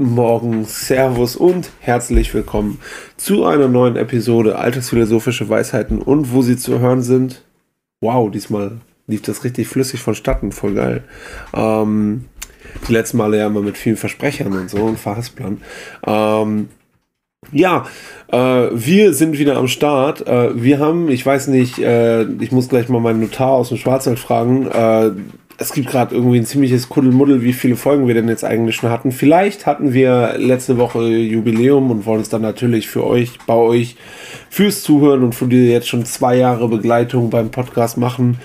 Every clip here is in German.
Guten Morgen, Servus und herzlich willkommen zu einer neuen Episode Alltagsphilosophische Weisheiten und wo sie zu hören sind. Wow, diesmal lief das richtig flüssig vonstatten, voll geil. Ähm, die letzten Male ja immer mit vielen Versprechern und so und Verhasplern. Ähm, ja, äh, wir sind wieder am Start. Äh, wir haben, ich weiß nicht, äh, ich muss gleich mal meinen Notar aus dem Schwarzwald fragen. Es gibt gerade irgendwie ein ziemliches Kuddelmuddel, wie viele Folgen wir denn jetzt eigentlich schon hatten. Vielleicht hatten wir letzte Woche Jubiläum und wollen es dann natürlich für euch, bei euch, fürs Zuhören und für die jetzt schon zwei Jahre Begleitung beim Podcast machen,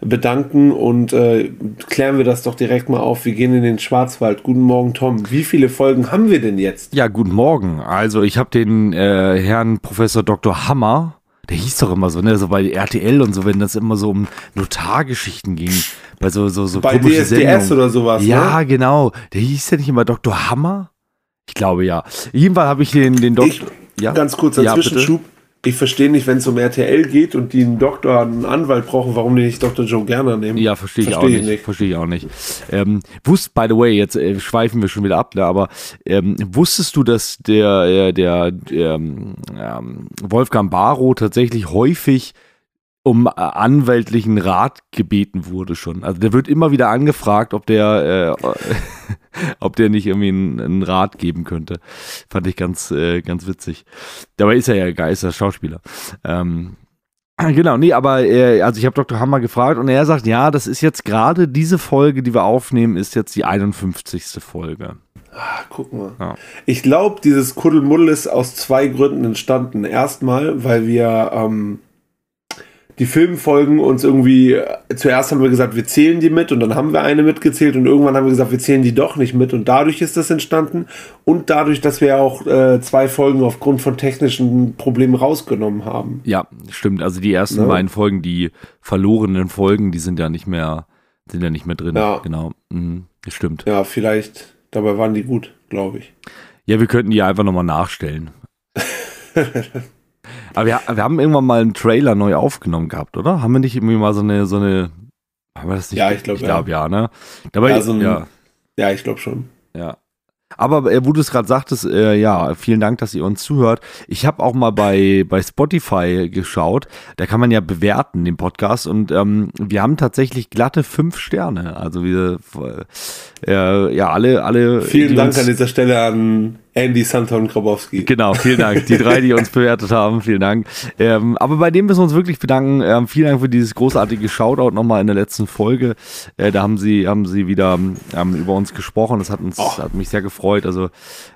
bedanken und äh, klären wir das doch direkt mal auf. Wir gehen in den Schwarzwald. Guten Morgen, Tom. Wie viele Folgen haben wir denn jetzt? Ja, guten Morgen. Also ich habe den äh, Herrn Professor Dr. Hammer der hieß doch immer so, ne, so bei RTL und so, wenn das immer so um Notargeschichten ging, bei so so so bei DSDS Sendungen. oder sowas. Ja, ne? genau. Der hieß ja nicht immer Dr. Hammer. Ich glaube ja. Jedenfalls habe ich den den Doktor. Ja? Ganz kurzer ja, Zwischenschub. Bitte? Ich verstehe nicht, wenn es um RTL geht und die einen Doktor, einen Anwalt brauchen, warum die nicht Dr. Joe Gerner nehmen. Ja, verstehe ich versteh auch nicht. nicht. Verstehe ich auch nicht. Ähm, wusst, by the way, jetzt äh, schweifen wir schon wieder ab, ne, aber ähm, wusstest du, dass der, äh, der ähm, ähm, Wolfgang Barrow tatsächlich häufig um äh, anwältlichen Rat gebeten wurde schon. Also der wird immer wieder angefragt, ob der, äh, ob der nicht irgendwie einen, einen, Rat geben könnte. Fand ich ganz, äh, ganz witzig. Dabei ist er ja Geister Schauspieler. Ähm, Genau, nee, aber äh, also ich habe Dr. Hammer gefragt und er sagt, ja, das ist jetzt gerade diese Folge, die wir aufnehmen, ist jetzt die 51. Folge. Ah, guck mal. Ja. Ich glaube, dieses Kuddelmuddel ist aus zwei Gründen entstanden. Erstmal, weil wir ähm, die Filmfolgen uns irgendwie, zuerst haben wir gesagt, wir zählen die mit und dann haben wir eine mitgezählt und irgendwann haben wir gesagt, wir zählen die doch nicht mit und dadurch ist das entstanden und dadurch, dass wir auch äh, zwei Folgen aufgrund von technischen Problemen rausgenommen haben. Ja, stimmt. Also die ersten ja. beiden Folgen, die verlorenen Folgen, die sind ja nicht mehr, sind ja nicht mehr drin. Ja. Genau. Mhm, stimmt. Ja, vielleicht, dabei waren die gut, glaube ich. Ja, wir könnten die einfach nochmal nachstellen. Aber wir, wir haben irgendwann mal einen Trailer neu aufgenommen gehabt, oder? Haben wir nicht irgendwie mal so eine, so eine, haben wir das nicht? Ja, ich glaube, ich glaube ja. ja, ne? Dabei, ja, so ein, ja. ja, ich glaube schon. Ja. Aber äh, wo du es gerade sagtest, äh, ja, vielen Dank, dass ihr uns zuhört. Ich habe auch mal bei, bei Spotify geschaut. Da kann man ja bewerten, den Podcast. Und ähm, wir haben tatsächlich glatte fünf Sterne. Also wir, äh, ja, alle, alle. Vielen Dank an dieser Stelle an Andy, Santon, Grabowski. Genau, vielen Dank. Die drei, die uns bewertet haben, vielen Dank. Ähm, aber bei dem müssen wir uns wirklich bedanken. Ähm, vielen Dank für dieses großartige Shoutout nochmal in der letzten Folge. Äh, da haben sie, haben sie wieder ähm, über uns gesprochen. Das hat uns, oh. hat mich sehr gefreut. Also,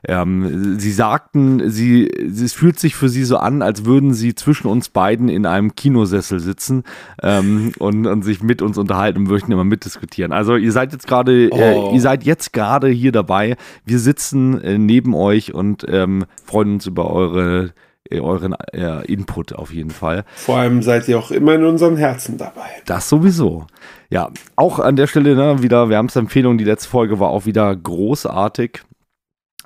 ähm, sie sagten, sie, es fühlt sich für sie so an, als würden sie zwischen uns beiden in einem Kinosessel sitzen ähm, und, und sich mit uns unterhalten und möchten immer mitdiskutieren. Also, ihr seid jetzt gerade, äh, oh. ihr seid jetzt gerade hier dabei. Wir sitzen äh, neben euch euch und ähm, freuen uns über eure äh, euren äh, Input auf jeden Fall. Vor allem seid ihr auch immer in unseren Herzen dabei. Das sowieso. Ja, auch an der Stelle ne, wieder Wärmste-Empfehlung. Die letzte Folge war auch wieder großartig.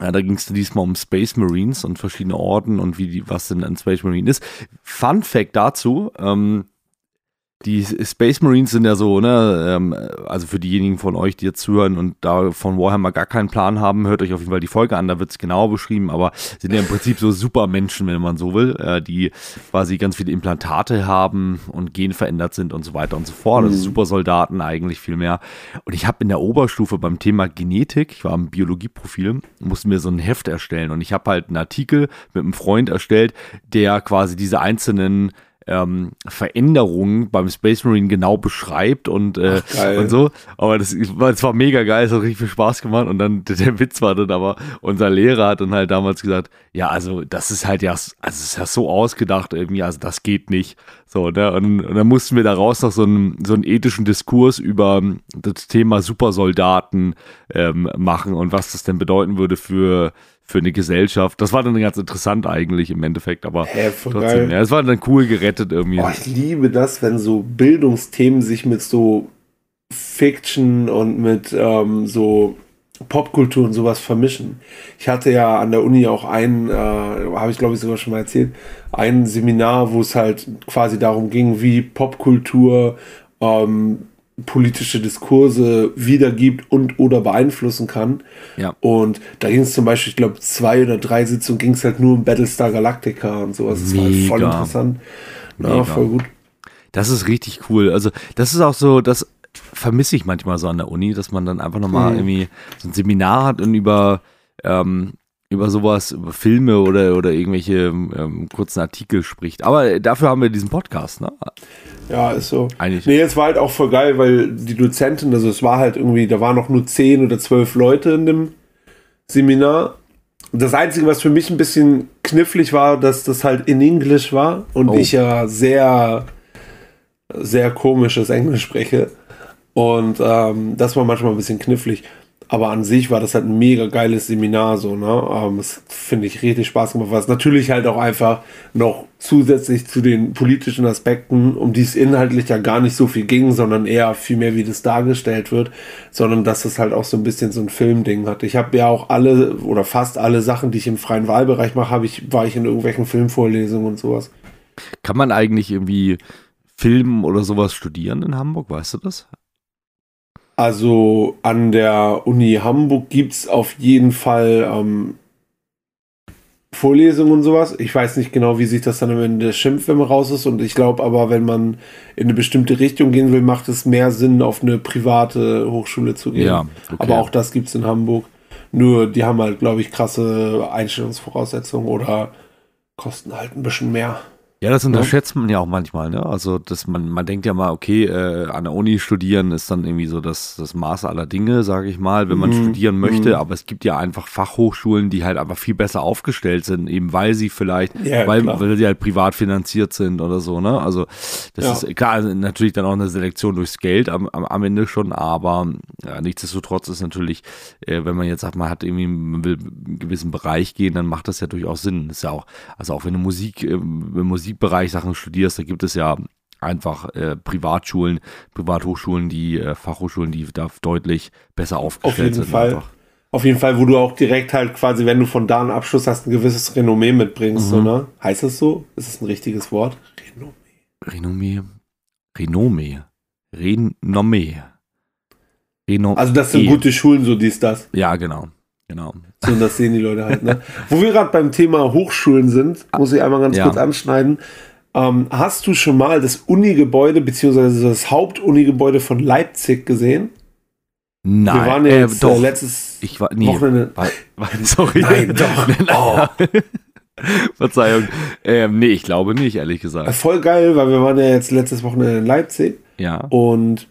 Ja, da ging es diesmal um Space Marines und verschiedene Orden und wie die, was denn ein Space Marine ist. Fun Fact dazu: ähm, die Space Marines sind ja so, ne, ähm, also für diejenigen von euch, die jetzt zuhören und da von Warhammer gar keinen Plan haben, hört euch auf jeden Fall die Folge an, da wird es genauer beschrieben, aber sind ja im Prinzip so Supermenschen, wenn man so will, äh, die quasi ganz viele Implantate haben und genverändert sind und so weiter und so fort. Also mhm. Also Supersoldaten eigentlich viel mehr. Und ich habe in der Oberstufe beim Thema Genetik, ich war im Biologieprofil, musste mir so ein Heft erstellen und ich habe halt einen Artikel mit einem Freund erstellt, der quasi diese einzelnen ähm, Veränderungen beim Space Marine genau beschreibt und, äh, Ach, und so. Aber das, das war mega geil, es hat richtig viel Spaß gemacht. Und dann der, der Witz war dann aber, unser Lehrer hat dann halt damals gesagt, ja, also das ist halt ja, also es ist ja so ausgedacht irgendwie, also das geht nicht. So, ne? Und, und dann mussten wir daraus noch so einen, so einen ethischen Diskurs über das Thema Supersoldaten ähm, machen und was das denn bedeuten würde für für eine Gesellschaft. Das war dann ganz interessant eigentlich im Endeffekt, aber Hä, trotzdem, ja, es war dann cool gerettet irgendwie. Oh, ich liebe das, wenn so Bildungsthemen sich mit so Fiction und mit ähm, so Popkultur und sowas vermischen. Ich hatte ja an der Uni auch ein, äh, habe ich glaube ich sogar schon mal erzählt, ein Seminar, wo es halt quasi darum ging, wie Popkultur ähm, politische Diskurse wiedergibt und oder beeinflussen kann. Ja. Und da ging es zum Beispiel, ich glaube, zwei oder drei Sitzungen ging es halt nur um Battlestar Galactica und sowas. Das war halt voll Mega. interessant. Ja, Mega. voll gut. Das ist richtig cool. Also, das ist auch so, das vermisse ich manchmal so an der Uni, dass man dann einfach nochmal Mhm. irgendwie so ein Seminar hat und über, ähm, über sowas, über Filme oder, oder irgendwelche ähm, kurzen Artikel spricht. Aber dafür haben wir diesen Podcast, ne? Ja, ist so. Eigentlich. Nee, es war halt auch voll geil, weil die Dozentin, also es war halt irgendwie, da waren noch nur zehn oder zwölf Leute in dem Seminar. Und das Einzige, was für mich ein bisschen knifflig war, dass das halt in Englisch war und Oh. ich ja sehr, sehr komisches Englisch spreche. Und ähm, das war manchmal ein bisschen knifflig. Aber an sich war das halt ein mega geiles Seminar, so, ne? Ähm, das finde ich richtig Spaß gemacht, was natürlich halt auch einfach noch zusätzlich zu den politischen Aspekten, um die es inhaltlich ja gar nicht so viel ging, sondern eher viel mehr, wie das dargestellt wird, sondern dass es halt auch so ein bisschen so ein Filmding hat. Ich habe ja auch alle oder fast alle Sachen, die ich im freien Wahlbereich mache, habe ich, war ich in irgendwelchen Filmvorlesungen und sowas. Kann man eigentlich irgendwie Film oder sowas studieren in Hamburg? Weißt du das? Also an der Uni Hamburg gibt's auf jeden Fall ähm, Vorlesungen und sowas. Ich weiß nicht genau, wie sich das dann am Ende schimpft, wenn man raus ist. Und ich glaube aber, wenn man in eine bestimmte Richtung gehen will, macht es mehr Sinn, auf eine private Hochschule zu gehen. Ja, okay. Aber auch das gibt's in Hamburg. Nur die haben halt, glaube ich, krasse Einstellungsvoraussetzungen oder kosten halt ein bisschen mehr. Ja, das unterschätzt man ja auch manchmal, ne? Also, dass man, man denkt ja mal, okay, äh, an der Uni studieren ist dann irgendwie so das, das Maß aller Dinge, sage ich mal, wenn man Mhm, studieren möchte, mhm. aber es gibt ja einfach Fachhochschulen, die halt einfach viel besser aufgestellt sind, eben weil sie vielleicht, Ja, weil, klar. weil sie halt privat finanziert sind oder so, ne? Also, das Ja. ist klar, also natürlich dann auch eine Selektion durchs Geld am, am, am Ende schon, aber ja, nichtsdestotrotz ist natürlich, äh, wenn man jetzt sagt, man hat irgendwie, man will einen gewissen Bereich gehen, dann macht das ja durchaus Sinn. Das ist ja auch, also auch wenn du Musik, ähm, im Musikbereich Sachen studierst, da gibt es ja einfach äh, Privatschulen, Privathochschulen, die äh, Fachhochschulen, die da deutlich besser aufgestellt jeden sind. Fall. Einfach. Auf jeden Fall, wo du auch direkt halt quasi, wenn du von da einen Abschluss hast, ein gewisses Renommee mitbringst, Mhm. ne? Heißt das so? Ist es ein richtiges Wort? Renommee. Renommee. Renommee. Renommee. Renommee. Also das sind gute Schulen, so dies, das. Ja, genau. Genau. So, und das sehen die Leute halt, ne? Wo wir gerade beim Thema Hochschulen sind, muss ich einmal ganz Ja. kurz anschneiden. Ähm, hast du schon mal das Uni-Gebäude, beziehungsweise das Hauptuni-Gebäude von Leipzig gesehen? Nein. wir waren ja äh, jetzt doch. äh, letztes ich war, nee, Wochenende. war, war, sorry. Nein, doch. Oh. Verzeihung. Ähm, nee, ich glaube nicht, ehrlich gesagt. Voll geil, weil wir waren ja jetzt letztes Wochenende in Leipzig. Ja. Und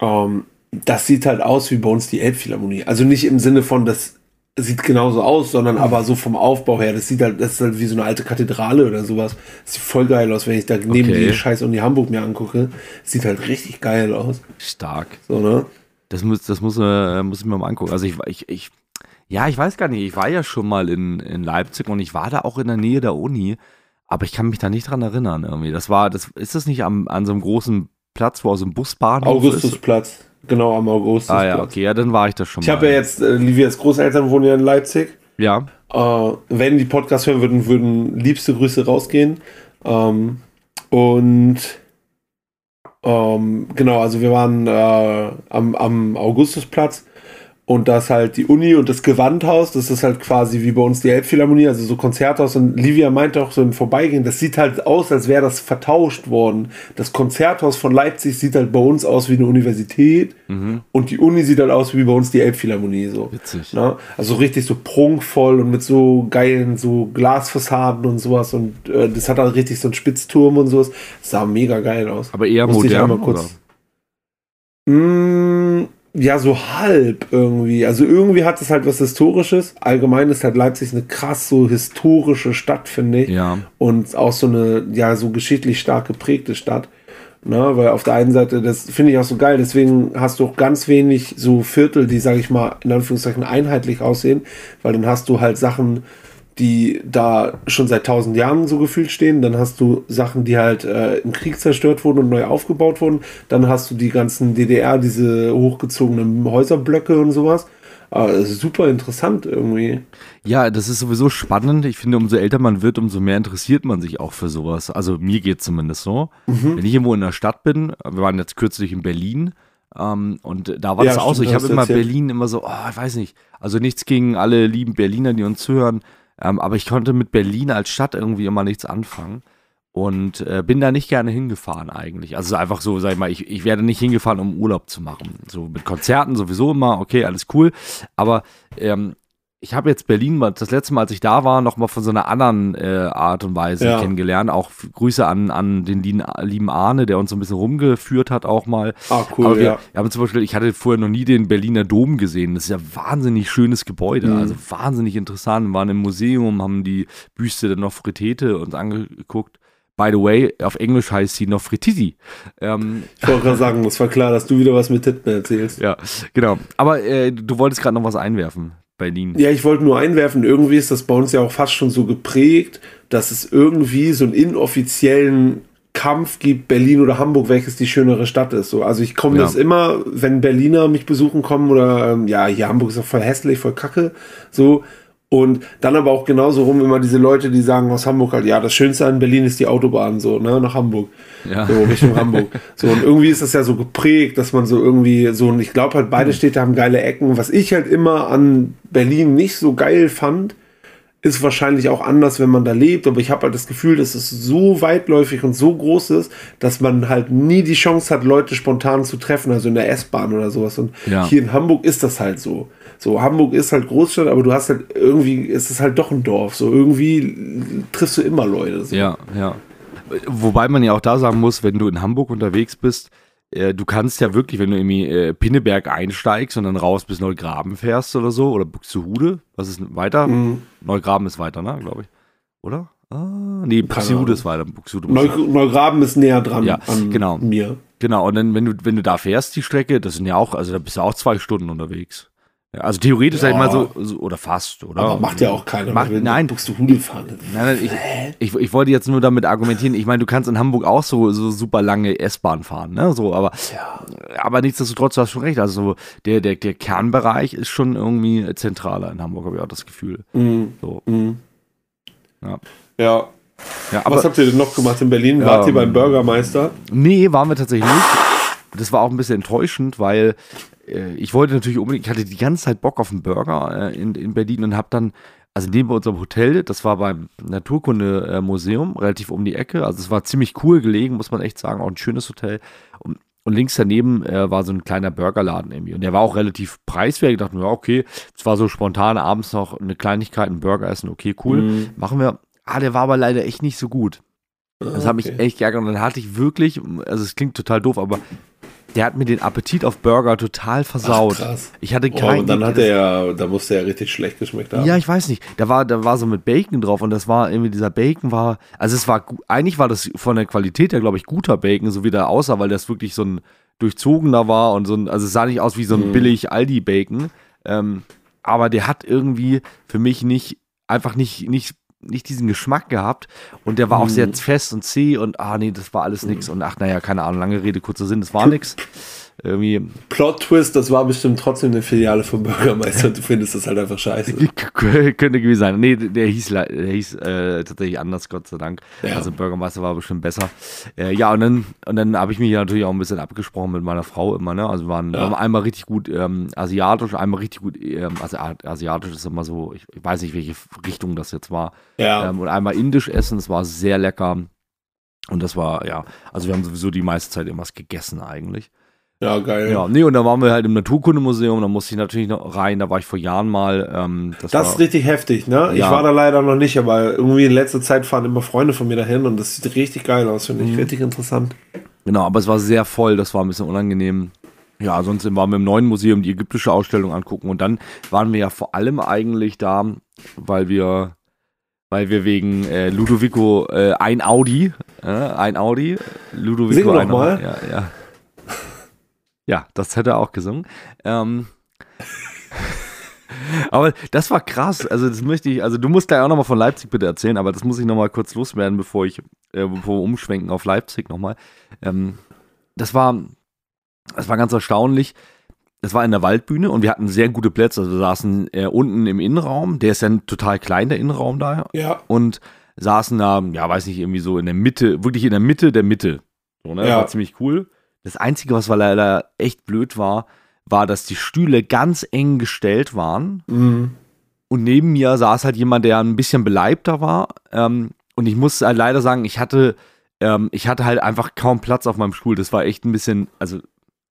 ähm, das sieht halt aus wie bei uns die Elbphilharmonie. Also nicht im Sinne von, das sieht genauso aus, sondern aber so vom Aufbau her. Das sieht halt, das ist halt wie so eine alte Kathedrale oder sowas. Das sieht voll geil aus, wenn ich da neben Okay. die Scheiß Uni Hamburg mir angucke. Das sieht halt richtig geil aus. Stark. So, ne? Das muss, das muss, äh, muss ich mir mal angucken. Also ich, ich, ich, ja, ich weiß gar nicht. Ich war ja schon mal in, in Leipzig und ich war da auch in der Nähe der Uni, aber ich kann mich da nicht dran erinnern irgendwie. Das war, das ist das nicht am, an so einem großen Platz, wo aus dem Busbahnhof ist? Genau am Augustusplatz. Ah ja, okay, ja, dann war ich da schon Ich mal. habe ja jetzt, äh, Livias Großeltern wohnen ja in Leipzig. Ja, Äh, wenn die Podcast hören würden, würden liebste Grüße rausgehen. Ähm, und ähm, genau, also wir waren äh, am, am Augustusplatz und das halt die Uni und das Gewandhaus, das ist halt quasi wie bei uns die Elbphilharmonie, also so Konzerthaus. Und Livia meinte auch so im Vorbeigehen, das sieht halt aus, als wäre das vertauscht worden. Das Konzerthaus von Leipzig sieht halt bei uns aus wie eine Universität und die Uni sieht halt aus wie bei uns die Elbphilharmonie. So. witzig. Ne? Also richtig so prunkvoll und mit so geilen so Glasfassaden und sowas und äh, das hat halt richtig so einen Spitzturm und sowas. Das sah mega geil aus. Aber eher Musste ich modern, einmal kurz- Mm, ja, so halb irgendwie. Also irgendwie hat es halt was Historisches. Allgemein ist halt Leipzig eine krass so historische Stadt, finde ich. Ja, Und auch so eine, ja, so geschichtlich stark geprägte Stadt. Ne, weil auf der einen Seite, das finde ich auch so geil, deswegen hast du auch ganz wenig so Viertel, die, sage ich mal, in Anführungszeichen einheitlich aussehen, weil dann hast du halt Sachen, die da schon seit tausend Jahren so gefühlt stehen, dann hast du Sachen, die halt äh, im Krieg zerstört wurden und neu aufgebaut wurden, dann hast du die ganzen DDR, diese hochgezogenen Häuserblöcke und sowas. Aber super interessant irgendwie. Ja, das ist sowieso spannend. Ich finde, umso älter man wird, umso mehr interessiert man sich auch für sowas. Also mir geht zumindest so. Mhm. Wenn ich irgendwo in der Stadt bin, wir waren jetzt kürzlich in Berlin, um, ähm, und da war ja, das auch so. Ich habe immer erzählt. Berlin immer so, oh, ich weiß nicht. Also nichts gegen alle lieben Berliner, die uns hören. Ähm, aber ich konnte mit Berlin als Stadt irgendwie immer nichts anfangen und äh, bin da nicht gerne hingefahren eigentlich. Also einfach so, sag ich mal, ich, ich werde nicht hingefahren, um Urlaub zu machen. So mit Konzerten sowieso immer, okay, alles cool. Aber ähm, ich habe jetzt Berlin mal, das letzte Mal, als ich da war, noch mal von so einer anderen äh, Art und Weise ja. kennengelernt. Auch Grüße an, an den lieben Arne, der uns so ein bisschen rumgeführt hat auch mal. Ah, cool, Aber wir, ja. wir haben zum Beispiel, ich hatte vorher noch nie den Berliner Dom gesehen. Das ist ja ein wahnsinnig schönes Gebäude, mhm. also wahnsinnig interessant. Wir waren im Museum, haben die Büste der Nofretete uns angeguckt. By the way, auf Englisch heißt sie Nofretiti. Ähm, ich wollte gerade sagen, es war klar, dass du wieder was mit Titten erzählst. Ja, genau. Aber äh, du wolltest gerade noch was einwerfen, Berlin. Ja, ich wollte nur einwerfen, irgendwie ist das bei uns ja auch fast schon so geprägt, dass es irgendwie so einen inoffiziellen Kampf gibt, Berlin oder Hamburg, welches die schönere Stadt ist. So, also ich komme ja. das immer, wenn Berliner mich besuchen kommen oder ähm, ja, hier Hamburg ist auch voll hässlich, voll kacke. So, und dann aber auch genauso rum immer diese Leute, die sagen aus Hamburg halt, ja, das Schönste an Berlin ist die Autobahn, so, ne, nach Hamburg. Ja. So, Richtung Hamburg. So, und irgendwie ist das ja so geprägt, dass man so irgendwie so, und ich glaube halt, beide. Städte haben geile Ecken. Was ich halt immer an Berlin nicht so geil fand, ist wahrscheinlich auch anders, wenn man da lebt, aber ich habe halt das Gefühl, dass es so weitläufig und so groß ist, dass man halt nie die Chance hat, Leute spontan zu treffen, also in der S-Bahn oder sowas. Und ja. hier in Hamburg ist das halt so. So, Hamburg ist halt Großstadt, aber du hast halt irgendwie, ist es halt doch ein Dorf. So, irgendwie triffst du immer Leute. So. Ja, ja. Wobei man ja auch da sagen muss, wenn du in Hamburg unterwegs bist, äh, du kannst ja wirklich, wenn du irgendwie äh, Pinneberg einsteigst und dann raus bis Neugraben fährst oder so, oder Buxtehude, was ist weiter? Mhm. Neugraben ist weiter, ne, glaube ich. Oder? Ah, nee, Buxtehude ist weiter. Buxtehude Neu, Neugraben ist näher dran ja, an genau. mir. Genau, und dann, wenn du, wenn du da fährst, die Strecke, das sind ja auch, also da bist du auch zwei Stunden unterwegs. Also theoretisch ja. sag ich mal so, so, oder fast, oder? Aber macht ja auch keiner. Macht, nein. Buchst du Hunde fahren. Nein, nein, ich, ich, ich, wollte jetzt nur damit argumentieren, ich meine, du kannst in Hamburg auch so, so super lange S-Bahn fahren, ne? So, aber, ja. aber nichtsdestotrotz, du hast schon recht. Also so, der, der, der Kernbereich ist schon irgendwie zentraler in Hamburg, habe ich auch das Gefühl. Mhm. So. Mhm. Ja. ja. Ja, aber, Was habt ihr denn noch gemacht in Berlin? Wart ihr beim Bürgermeister? Nee, waren wir tatsächlich nicht. Das war auch ein bisschen enttäuschend, weil ich wollte natürlich unbedingt, ich hatte die ganze Zeit Bock auf einen Burger äh, in, in Berlin und habe dann, also neben unserem Hotel, das war beim Naturkundemuseum, relativ um die Ecke, also es war ziemlich cool gelegen, muss man echt sagen, auch ein schönes Hotel. Und, und links daneben äh, war so ein kleiner Burgerladen irgendwie. Und der war auch relativ preiswert. Ich dachte mir, ja, okay, es war so spontan abends noch eine Kleinigkeit, ein Burger essen, okay, cool, mhm. machen wir. Ah, der war aber leider echt nicht so gut. Das hat mich echt geärgert. Und dann hatte ich wirklich, also es klingt total doof, aber der hat mir den Appetit auf Burger total versaut. Ach, krass. Ich hatte keinen. Oh, und dann hat er ja, da musste er ja richtig schlecht geschmeckt haben. Ja, ich weiß nicht. Da war, da war so mit Bacon drauf und das war irgendwie dieser Bacon war, also es war, eigentlich war das von der Qualität her, glaube ich, guter Bacon, so wie der aussah, weil das wirklich so ein durchzogener war und so ein, also es sah nicht aus wie so ein mhm. billig Aldi-Bacon. Ähm, aber der hat irgendwie für mich nicht, einfach nicht, nicht nicht diesen Geschmack gehabt und der war auch sehr mhm. fest und zäh und ah nee, das war alles nix und ach naja, keine Ahnung, lange Rede, kurzer Sinn, das war nix. Irgendwie. Plot-Twist, das war bestimmt trotzdem eine Filiale vom Bürgermeister und du findest das halt einfach scheiße. Könnte gewesen sein. Nee, der hieß, der hieß äh, tatsächlich anders, Gott sei Dank. Ja. Also Bürgermeister war bestimmt besser. Äh, ja, und dann, und dann habe ich mich natürlich auch ein bisschen abgesprochen mit meiner Frau immer, ne? Also wir waren, ja. einmal richtig gut ähm, asiatisch, einmal richtig gut, ähm, also asiatisch ist immer so, ich, ich, weiß nicht, welche Richtung das jetzt war. Ja. Ähm, und einmal indisch essen, das war sehr lecker. Und das war, ja, also wir haben sowieso die meiste Zeit irgendwas gegessen eigentlich. Ja, geil. Ja, nee, und da waren wir halt im Naturkundemuseum, da musste ich natürlich noch rein, da war ich vor Jahren mal. Ähm, das, das ist richtig heftig, ne? Ja. Ich war da leider noch nicht, aber irgendwie in letzter Zeit fahren immer Freunde von mir dahin und das sieht richtig geil aus, finde ich. Mhm. Richtig interessant. Genau, aber es war sehr voll, das war ein bisschen unangenehm. Ja, sonst waren wir im neuen Museum die ägyptische Ausstellung angucken und dann waren wir ja vor allem eigentlich da, weil wir weil wir wegen äh, Ludovico äh, ein Audi, äh, ein Audi, Ludovico Sing ein Audi, ja, ja. Ja, das hätte er auch gesungen. Ähm, aber das war krass. Also, das möchte ich, also du musst gleich auch nochmal von Leipzig bitte erzählen, aber das muss ich nochmal kurz loswerden, bevor ich, äh, bevor wir umschwenken auf Leipzig nochmal. Ähm, das war, das war ganz erstaunlich. das war in der Waldbühne und wir hatten sehr gute Plätze. Also wir saßen äh, unten im Innenraum, der ist ja total klein, der Innenraum da. Ja. Und saßen da, ja, weiß nicht, irgendwie so in der Mitte, wirklich in der Mitte der Mitte. So, ne? Das Ja. war ziemlich cool. Das Einzige, was leider echt blöd war, war, dass die Stühle ganz eng gestellt waren. Mhm. Und neben mir saß halt jemand, der ein bisschen beleibter war. Ähm, und ich muss halt leider sagen, ich hatte, ähm, ich hatte halt einfach kaum Platz auf meinem Stuhl. Das war echt ein bisschen, also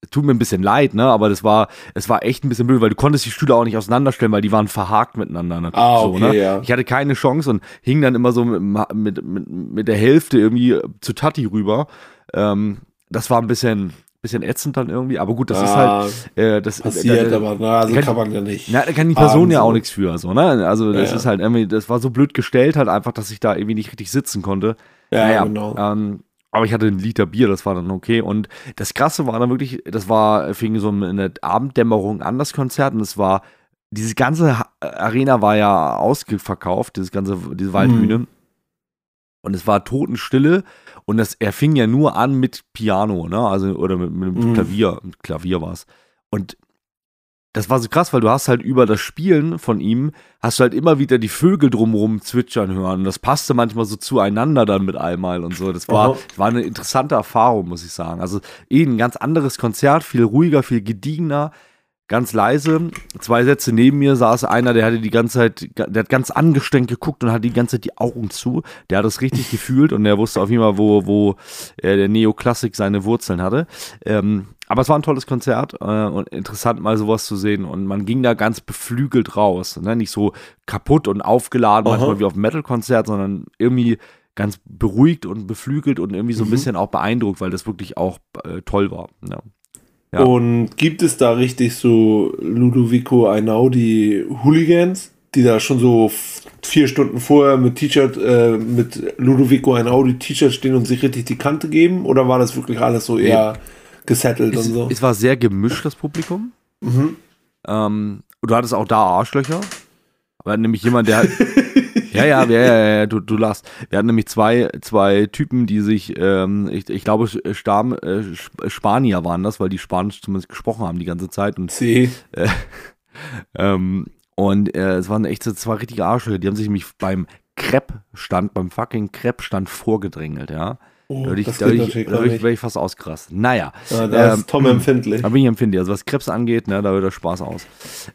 tut mir ein bisschen leid, ne? Aber das war, es war echt ein bisschen blöd, weil du konntest die Stühle auch nicht auseinanderstellen, weil die waren verhakt miteinander. natürlich Ah, so, okay, ne? ja. Ich hatte keine Chance und hing dann immer so mit, mit, mit, mit der Hälfte irgendwie zu Tati rüber. Ähm, das war ein bisschen, bisschen ätzend dann irgendwie, aber gut, das ist Ah, halt, äh, das Passiert, da- aber na, also kann- kann man ja nicht. na, da kann die Person Abends ja auch nichts für, so, ne? Also, das Ja, ja. ist halt irgendwie, das war so blöd gestellt, halt einfach, dass ich da irgendwie nicht richtig sitzen konnte. Ja, naja, genau. ähm, aber ich hatte einen Liter Bier, das war dann okay. Und das Krasse war dann wirklich, das war, fing so in der Abenddämmerung an, das Konzert, und es war, diese ganze Arena war ja ausverkauft, dieses ganze, diese Waldbühne. Mhm. Und es war Totenstille und das, er fing ja nur an mit Piano, ne? Also, oder mit, mit Mhm. Klavier. Mit Klavier war es. Und das war so krass, weil du hast halt über das Spielen von ihm, hast du halt immer wieder die Vögel drumrum zwitschern hören. Und das passte manchmal so zueinander dann mit einmal und so. Das war, Aha. war eine interessante Erfahrung, muss ich sagen. Also eh ein ganz anderes Konzert, viel ruhiger, viel gediegener, ganz leise. Zwei Sätze neben mir saß einer, der hatte die ganze Zeit, der hat ganz angestrengt geguckt und hatte die ganze Zeit die Augen zu. Der hat es richtig gefühlt und der wusste auf jeden Fall, wo, wo äh, der Neoklassik seine Wurzeln hatte. Ähm, aber es war ein tolles Konzert äh, und interessant mal sowas zu sehen. Und man ging da ganz beflügelt raus. Ne? Nicht so kaputt und aufgeladen, Aha. manchmal wie auf einem Metal-Konzert, sondern irgendwie ganz beruhigt und beflügelt und irgendwie so ein Mhm. bisschen auch beeindruckt, weil das wirklich auch äh, toll war. Ja. Ja. Und gibt es da richtig so Ludovico Einaudi Hooligans, die da schon so vier Stunden vorher mit T-Shirt, äh, mit Ludovico Einaudi T-Shirt stehen und sich richtig die Kante geben? Oder war das wirklich alles so eher gesettelt Es, und so? es war sehr gemischt, das Publikum. Mhm. Ähm, und du hattest auch da Arschlöcher. Aber nämlich jemand, der. ja, ja, ja, ja, ja, du, du lachst. Wir hatten nämlich zwei, zwei Typen, die sich, ähm, ich, ich glaube, Stam, äh, Sp- Spanier waren das, weil die Spanisch zumindest gesprochen haben die ganze Zeit. Und, C. ähm, und äh, es waren echt so zwei richtige Arschlöcher. Die haben sich nämlich beim Crepe-Stand, beim fucking Crepe-Stand vorgedrängelt, ja. Oh, Da würde ich, da geht würd ich, da ich, ich fast ausgerastet. Naja. Ja, da ähm, ist Tom empfindlich. Da bin ich empfindlich. Also was Krebs angeht, ne, da wird der Spaß aus.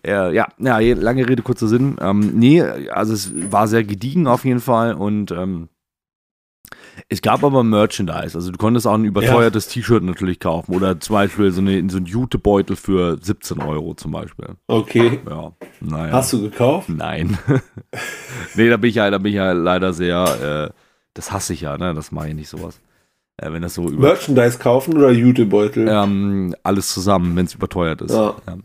Äh, ja, ja, lange Rede, kurzer Sinn. Ähm, nee, also es war sehr gediegen auf jeden Fall und ähm, es gab aber Merchandise. Also du konntest auch ein überteuertes T-Shirt natürlich kaufen oder zum Beispiel so, eine, so einen Jutebeutel für 17 Euro zum Beispiel. Okay. Ja, naja. Hast du gekauft? Nein. nee, da bin ich ja, da bin ich ja leider sehr, äh, das hasse ich ja, ne? Das mache ich nicht sowas. Äh, wenn das so über Merchandise kaufen oder Jutebeutel? ähm, alles zusammen, wenn es überteuert ist. Ja. Ja.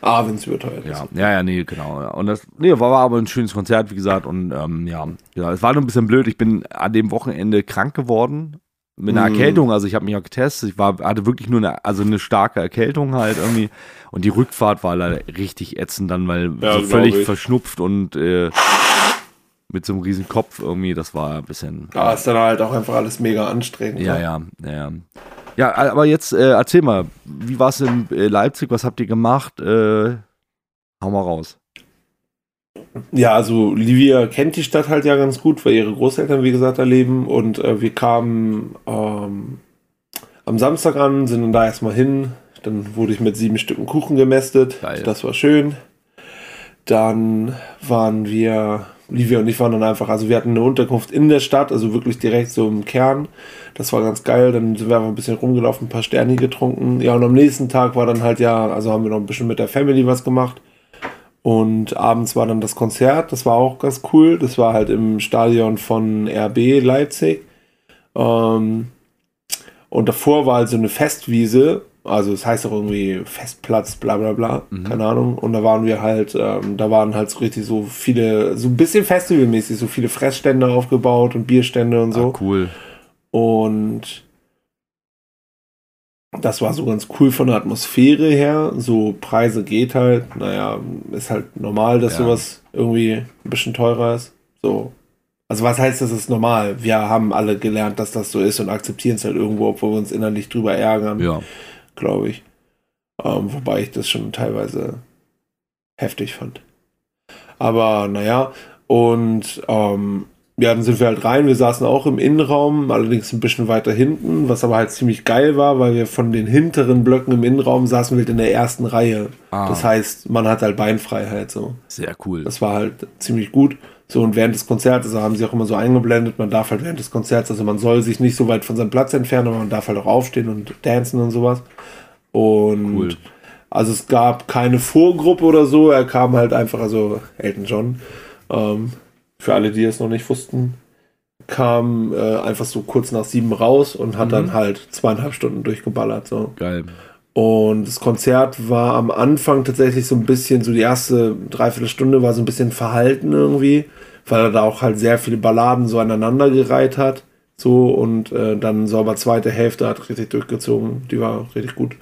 Ah, wenn es überteuert Ja, ist. ja, ja, nee, genau. Und das nee, war, aber ein schönes Konzert, wie gesagt. Und ähm, ja, ja, es war nur ein bisschen blöd. Ich bin an dem Wochenende krank geworden. Mit einer Mm. Erkältung, also ich habe mich auch getestet. Ich war, hatte wirklich nur eine, also eine starke Erkältung halt irgendwie. Und die Rückfahrt war leider richtig ätzend dann, weil Ja, so völlig ich. verschnupft und äh, mit so einem riesen Kopf irgendwie, das war ein bisschen. Ah, ist dann halt auch einfach alles mega anstrengend. Ja, ne? ja, ja. ja. Ja, aber jetzt äh, erzähl mal, wie war es in äh, Leipzig? Was habt ihr gemacht? Äh, hau mal raus. Ja, also Livia kennt die Stadt halt ja ganz gut, weil ihre Großeltern, wie gesagt, da leben. Und äh, wir kamen ähm, am Samstag an, sind dann da erstmal hin. Dann wurde ich mit sieben Stücken Kuchen gemästet. Geil. Das war schön. Dann waren wir, Livia und ich waren dann einfach, also wir hatten eine Unterkunft in der Stadt, also wirklich direkt so im Kern. Das war ganz geil. Dann sind wir einfach ein bisschen rumgelaufen, ein paar Sterni getrunken. Ja, und am nächsten Tag war dann halt ja, also haben wir noch ein bisschen mit der Family was gemacht. Und abends war dann das Konzert, das war auch ganz cool. Das war halt im Stadion von RB Leipzig. Ähm, und davor war halt so eine Festwiese, also es heißt auch irgendwie Festplatz, bla bla bla, Mhm. keine Ahnung. Und da waren wir halt, ähm, da waren halt so richtig so viele, so ein bisschen festivalmäßig, so viele Fressstände aufgebaut und Bierstände und so. Ah, cool. Und das war so ganz cool von der Atmosphäre her. So Preise geht halt. Naja, ist halt normal, dass Ja. sowas irgendwie ein bisschen teurer ist. So. Also was heißt, das ist normal? Wir haben alle gelernt, dass das so ist und akzeptieren es halt irgendwo, obwohl wir uns innerlich drüber ärgern, Ja. Glaube ich. Ähm, wobei ich das schon teilweise heftig fand. Aber naja, und ähm, ja, dann sind wir halt rein. Wir saßen auch im Innenraum, allerdings ein bisschen weiter hinten, was aber halt ziemlich geil war, weil wir von den hinteren Blöcken im Innenraum saßen wir halt in der ersten Reihe. Ah. Das heißt, man hat halt Beinfreiheit so. Sehr cool. Das war halt ziemlich gut. So, und während des Konzerts, also haben sie auch immer so eingeblendet, man darf halt während des Konzerts, also man soll sich nicht so weit von seinem Platz entfernen, aber man darf halt auch aufstehen und dancen und sowas. Und Cool. also es gab keine Vorgruppe oder so, er kam halt einfach, also Elton John, ähm, für alle, die es noch nicht wussten, kam äh, einfach so kurz nach sieben raus und hat Mhm. dann halt zweieinhalb Stunden durchgeballert. So. Geil. Und das Konzert war am Anfang tatsächlich so ein bisschen, so die erste Dreiviertelstunde war so ein bisschen verhalten irgendwie, weil er da auch halt sehr viele Balladen so aneinandergereiht hat. So und äh, dann so aber zweite Hälfte hat richtig durchgezogen. Die war richtig gut.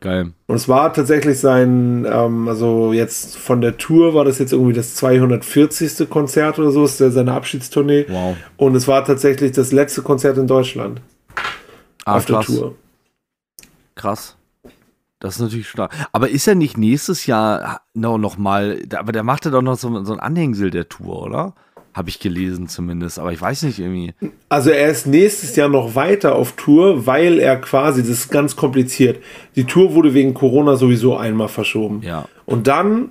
Geil. Und es war tatsächlich sein, ähm, also jetzt von der Tour war das jetzt irgendwie das 240. Konzert oder so, ist ja seine Abschiedstournee. Wow. Und es war tatsächlich das letzte Konzert in Deutschland Ah, auf der krass. Tour. Krass. Das ist natürlich stark. Aber ist er nicht nächstes Jahr no, noch mal, aber der macht ja doch noch so, so ein Anhängsel der Tour, oder? Habe ich gelesen zumindest, aber ich weiß nicht irgendwie. Also er ist nächstes Jahr noch weiter auf Tour, weil er quasi, das ist ganz kompliziert. Die Tour wurde wegen Corona sowieso einmal verschoben. Ja. Und dann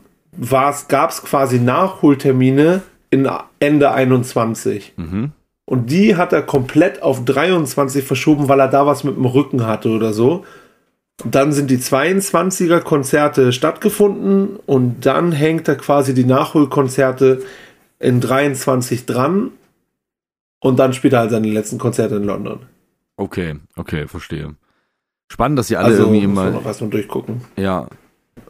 gab es quasi Nachholtermine in Ende 21. Mhm. Und die hat er komplett auf 23 verschoben, weil er da was mit dem Rücken hatte oder so. Dann sind die 22er Konzerte stattgefunden und dann hängt er quasi die Nachholkonzerte in 23 dran. Und dann spielt er halt seine letzten Konzerte in London. Okay, okay, verstehe. Spannend, dass sie alle Also irgendwie immer, noch erstmal durchgucken. ja,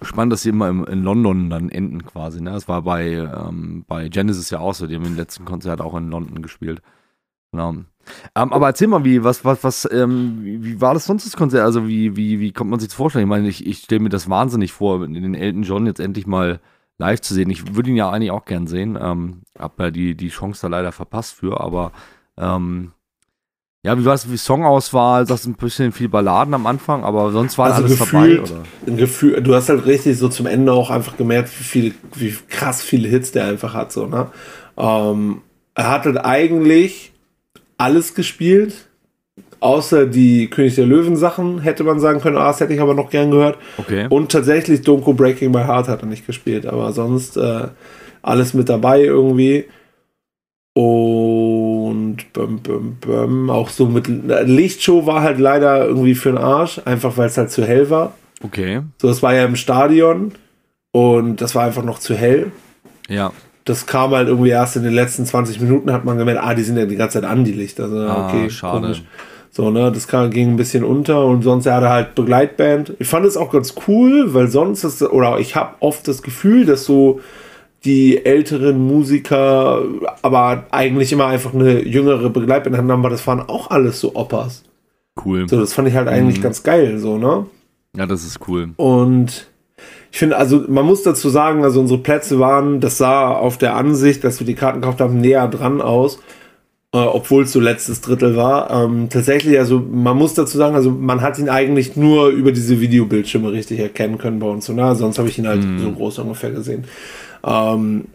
spannend, dass sie immer im, in London dann enden quasi. Ne? Das war bei, ähm, bei Genesis ja auch so, die haben im letzten Konzert auch in London gespielt. Genau. Ähm, aber erzähl mal, wie, was, was, was, ähm, wie, war das sonst das Konzert? Also wie, wie, wie kommt man sich das vorstellen? Ich meine, ich, ich stelle mir das wahnsinnig vor, den Elton John jetzt endlich mal live zu sehen. Ich würde ihn ja eigentlich auch gern sehen. Ähm, hab ja die, die Chance da leider verpasst für, aber ähm, ja, wie war es, wie Songauswahl? Du ein bisschen viel Balladen am Anfang, aber sonst war Also alles gefühlt- dabei, oder? Ein Gefühl, du hast halt richtig so zum Ende auch einfach gemerkt, wie, viel, wie krass viele Hits der einfach hat. So, ne? ähm, er hat halt eigentlich alles gespielt, außer die König der Löwen Sachen, hätte man sagen können, ah, das hätte ich aber noch gern gehört. Okay. Und tatsächlich Don't Go Breaking My Heart hat er nicht gespielt, aber sonst äh, alles mit dabei irgendwie. Und bum, bum, bum, auch so mit Lichtshow war halt leider irgendwie für den Arsch, einfach weil es halt zu hell war. Okay. So, es war ja im Stadion und das war einfach noch zu hell. Ja. Das kam halt irgendwie erst in den letzten 20 Minuten, hat man gemerkt, ah, die sind ja die ganze Zeit an, die Lichter. Also, Ah, okay, schade. komisch. So, ne, das kam, ging ein bisschen unter und sonst er hatte halt Begleitband. Ich fand es auch ganz cool, weil sonst ist, oder ich habe oft das Gefühl, dass so die älteren Musiker, aber eigentlich immer einfach eine jüngere Begleitband haben, aber das waren auch alles so Opas. Cool. So, das fand ich halt eigentlich Mhm. ganz geil, so, ne? Ja, das ist cool. Und ich finde, also man muss dazu sagen, also unsere Plätze waren, das sah auf der Ansicht, dass wir die Karten gekauft haben, näher dran aus, äh, obwohl es so letztes Drittel war. Ähm, tatsächlich, also man muss dazu sagen, also man hat ihn eigentlich nur über diese Videobildschirme richtig erkennen können bei uns. So, ne? Sonst habe ich ihn halt Mhm. so groß ungefähr gesehen. Ähm,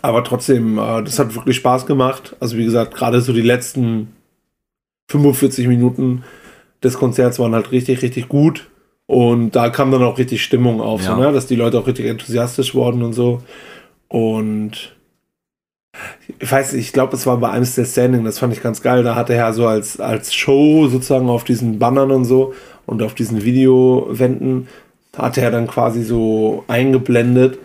aber trotzdem, äh, das hat wirklich Spaß gemacht. Also wie gesagt, gerade so die letzten 45 Minuten des Konzerts waren halt richtig, richtig gut. Und da kam dann auch richtig Stimmung auf, Ja. so, ne? dass die Leute auch richtig enthusiastisch wurden und so. Und ich weiß nicht, ich glaube, es war bei einem der Standing, das fand ich ganz geil. Da hatte er so als, als Show sozusagen auf diesen Bannern und so und auf diesen Videowänden hatte er dann quasi so eingeblendet,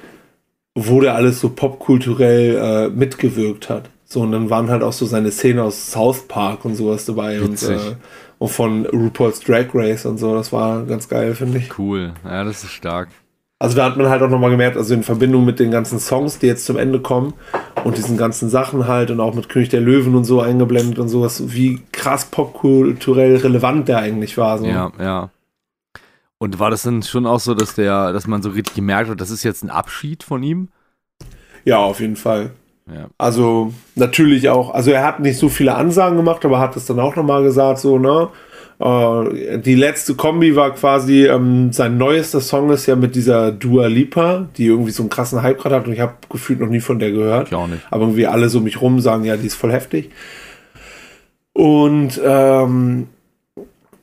wo der alles so popkulturell äh, mitgewirkt hat. So, und dann waren halt auch so seine Szenen aus South Park und sowas dabei und, Witzig. äh, und von RuPaul's Drag Race und so. Das war ganz geil, finde ich. Cool. Ja, das ist stark. Also da hat man halt auch nochmal gemerkt, also in Verbindung mit den ganzen Songs, die jetzt zum Ende kommen und diesen ganzen Sachen halt und auch mit König der Löwen und so eingeblendet und sowas, wie krass popkulturell relevant der eigentlich war. So. Ja, ja. Und war das dann schon auch so, dass der, dass man so richtig gemerkt hat, das ist jetzt ein Abschied von ihm? ja, auf jeden Fall. Ja. Also natürlich auch, also er hat nicht so viele Ansagen gemacht, aber hat es dann auch nochmal gesagt, so, ne? Äh, die letzte Kombi war quasi, ähm, sein neuester Song ist ja mit dieser Dua Lipa, die irgendwie so einen krassen Hype gerade hat und ich habe gefühlt noch nie von der gehört. Ich auch nicht. Aber irgendwie alle so mich rum sagen, ja, die ist voll heftig. Und ähm,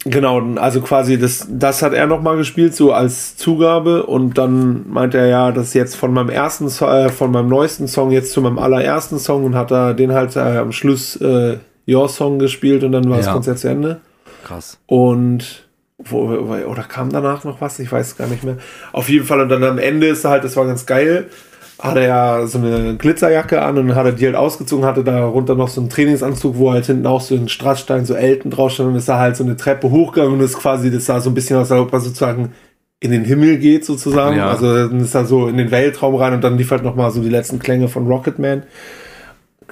genau, also quasi das, das hat er nochmal gespielt, so als Zugabe. Und dann meinte er ja, das jetzt von meinem ersten, äh, von meinem neuesten Song jetzt zu meinem allerersten Song und hat er den halt äh, am Schluss äh, Your Song gespielt und dann war das Ja. Konzert zu Ende. Krass. Und wo, oder kam danach noch was? Ich weiß gar nicht mehr. Auf jeden Fall und dann am Ende ist er halt, das war ganz geil, hat er ja so eine Glitzerjacke an und hat er die halt ausgezogen, hatte darunter noch so einen Trainingsanzug, wo halt hinten auch so ein Strassstein, so Elten drauf stand und ist da halt so eine Treppe hochgegangen und ist quasi, das sah so ein bisschen aus, als ob er sozusagen in den Himmel geht sozusagen. Ja. Also dann ist er so in den Weltraum rein und dann lief halt nochmal so die letzten Klänge von Rocketman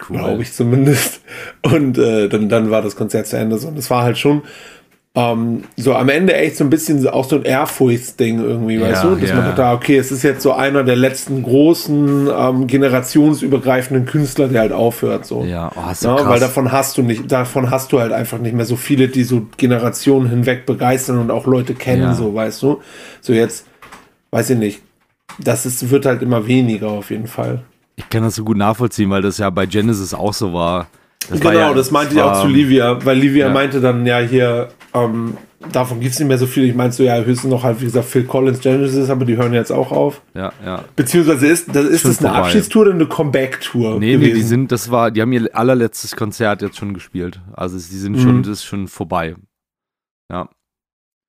Cool. glaube ich zumindest. Und äh, dann, dann war das Konzert zu Ende. So. Und es war halt schon ähm, so am Ende echt so ein bisschen auch so ein Ehrfurchtsding irgendwie, Ja, weißt du? Dass ja. man dachte, okay, es ist jetzt so einer der letzten großen ähm, generationsübergreifenden Künstler, der halt aufhört. So. Ja, oh, ist Ja, krass. weil davon hast du nicht, davon hast du halt einfach nicht mehr so viele, die so Generationen hinweg begeistern und auch Leute kennen, Ja. so, weißt du? So jetzt, weiß ich nicht. Das ist, wird halt immer weniger auf jeden Fall. ich kann das so gut nachvollziehen, weil das ja bei Genesis auch so war. Das genau, ja, das meinte ich auch zu Livia, weil Livia Ja. meinte dann, ja, hier, ähm, davon gibt es nicht mehr so viel. Ich meinte so, ja, höchstens noch halt, wie gesagt, Phil Collins, Genesis, aber die hören jetzt auch auf. Ja, ja. Beziehungsweise ist das, ist Schon das eine vorbei. Abschiedstour oder eine Comeback-Tour? Nee, nee, die sind, das war, die haben ihr allerletztes Konzert jetzt schon gespielt. Also sie sind Mhm. schon, das ist schon vorbei. Ja.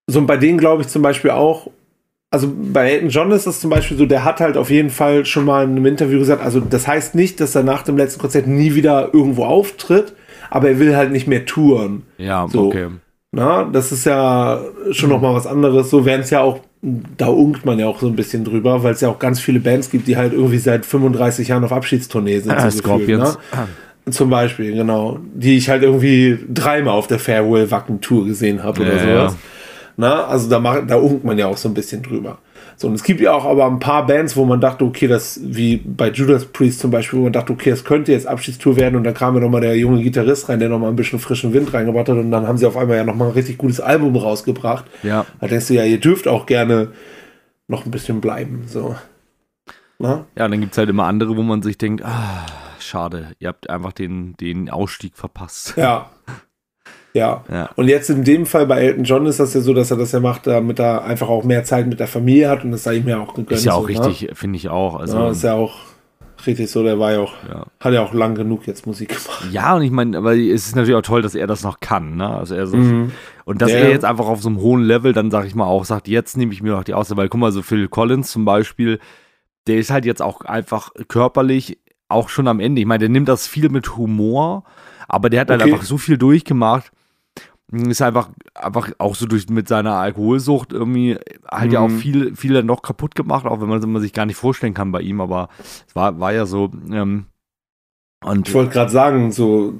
So, und bei denen glaube ich zum Beispiel auch, also bei Elton John ist das zum Beispiel so, der hat halt auf jeden Fall schon mal in einem Interview gesagt, also das heißt nicht, dass er nach dem letzten Konzert nie wieder irgendwo auftritt, aber er will halt nicht mehr touren. Ja, So. okay. Na, das ist ja schon Mhm. noch mal was anderes. So wären es ja auch, da unkt man ja auch so ein bisschen drüber, weil es ja auch ganz viele Bands gibt, die halt irgendwie seit 35 Jahren auf Abschiedstournee sind. Ah, so gefühlt, Scorpions. ne? Zum Beispiel, genau. Die ich halt irgendwie dreimal auf der Farewell Wacken Tour gesehen habe oder Ja, sowas. Na, also da, macht, da unkt man ja auch so ein bisschen drüber. So, und es gibt ja auch aber ein paar Bands, wo man dachte, okay, das, wie bei Judas Priest zum Beispiel, wo man dachte, okay, das könnte jetzt Abschiedstour werden und dann kam ja nochmal der junge Gitarrist rein, der nochmal ein bisschen frischen Wind reingebracht hat und dann haben sie auf einmal ja nochmal ein richtig gutes Album rausgebracht. Ja. Da denkst du ja, ihr dürft auch gerne noch ein bisschen bleiben, so. Na? Ja, dann gibt es halt immer andere, wo man sich denkt, ah, schade, ihr habt einfach den, den Ausstieg verpasst. Ja. Ja. Ja. Und jetzt in dem Fall bei Elton John ist das ja so, dass er das ja macht, damit er einfach auch mehr Zeit mit der Familie hat und das sei ihm ja auch gegönnt. Ist ja auch so, ne? richtig, finde ich auch. Also, Ja, ist ja auch richtig so, der war ja auch, ja. hat ja auch lang genug jetzt Musik gemacht. Ja, und ich meine, aber es ist natürlich auch toll, dass er das noch kann, ne? Also er so, Mhm. und dass Ja, er jetzt einfach auf so einem hohen Level dann, sag ich mal, auch sagt, jetzt nehme ich mir noch die Auszeit, weil guck mal, so Phil Collins zum Beispiel, der ist halt jetzt auch einfach körperlich auch schon am Ende. Ich meine, der nimmt das viel mit Humor, aber der hat halt Okay. einfach so viel durchgemacht. Ist einfach, einfach auch so durch mit seiner Alkoholsucht irgendwie halt ja auch Mhm. viel, viel dann noch kaputt gemacht, auch wenn man, man sich gar nicht vorstellen kann bei ihm, aber es war, war ja so. Ähm, und Ich wollte gerade sagen, so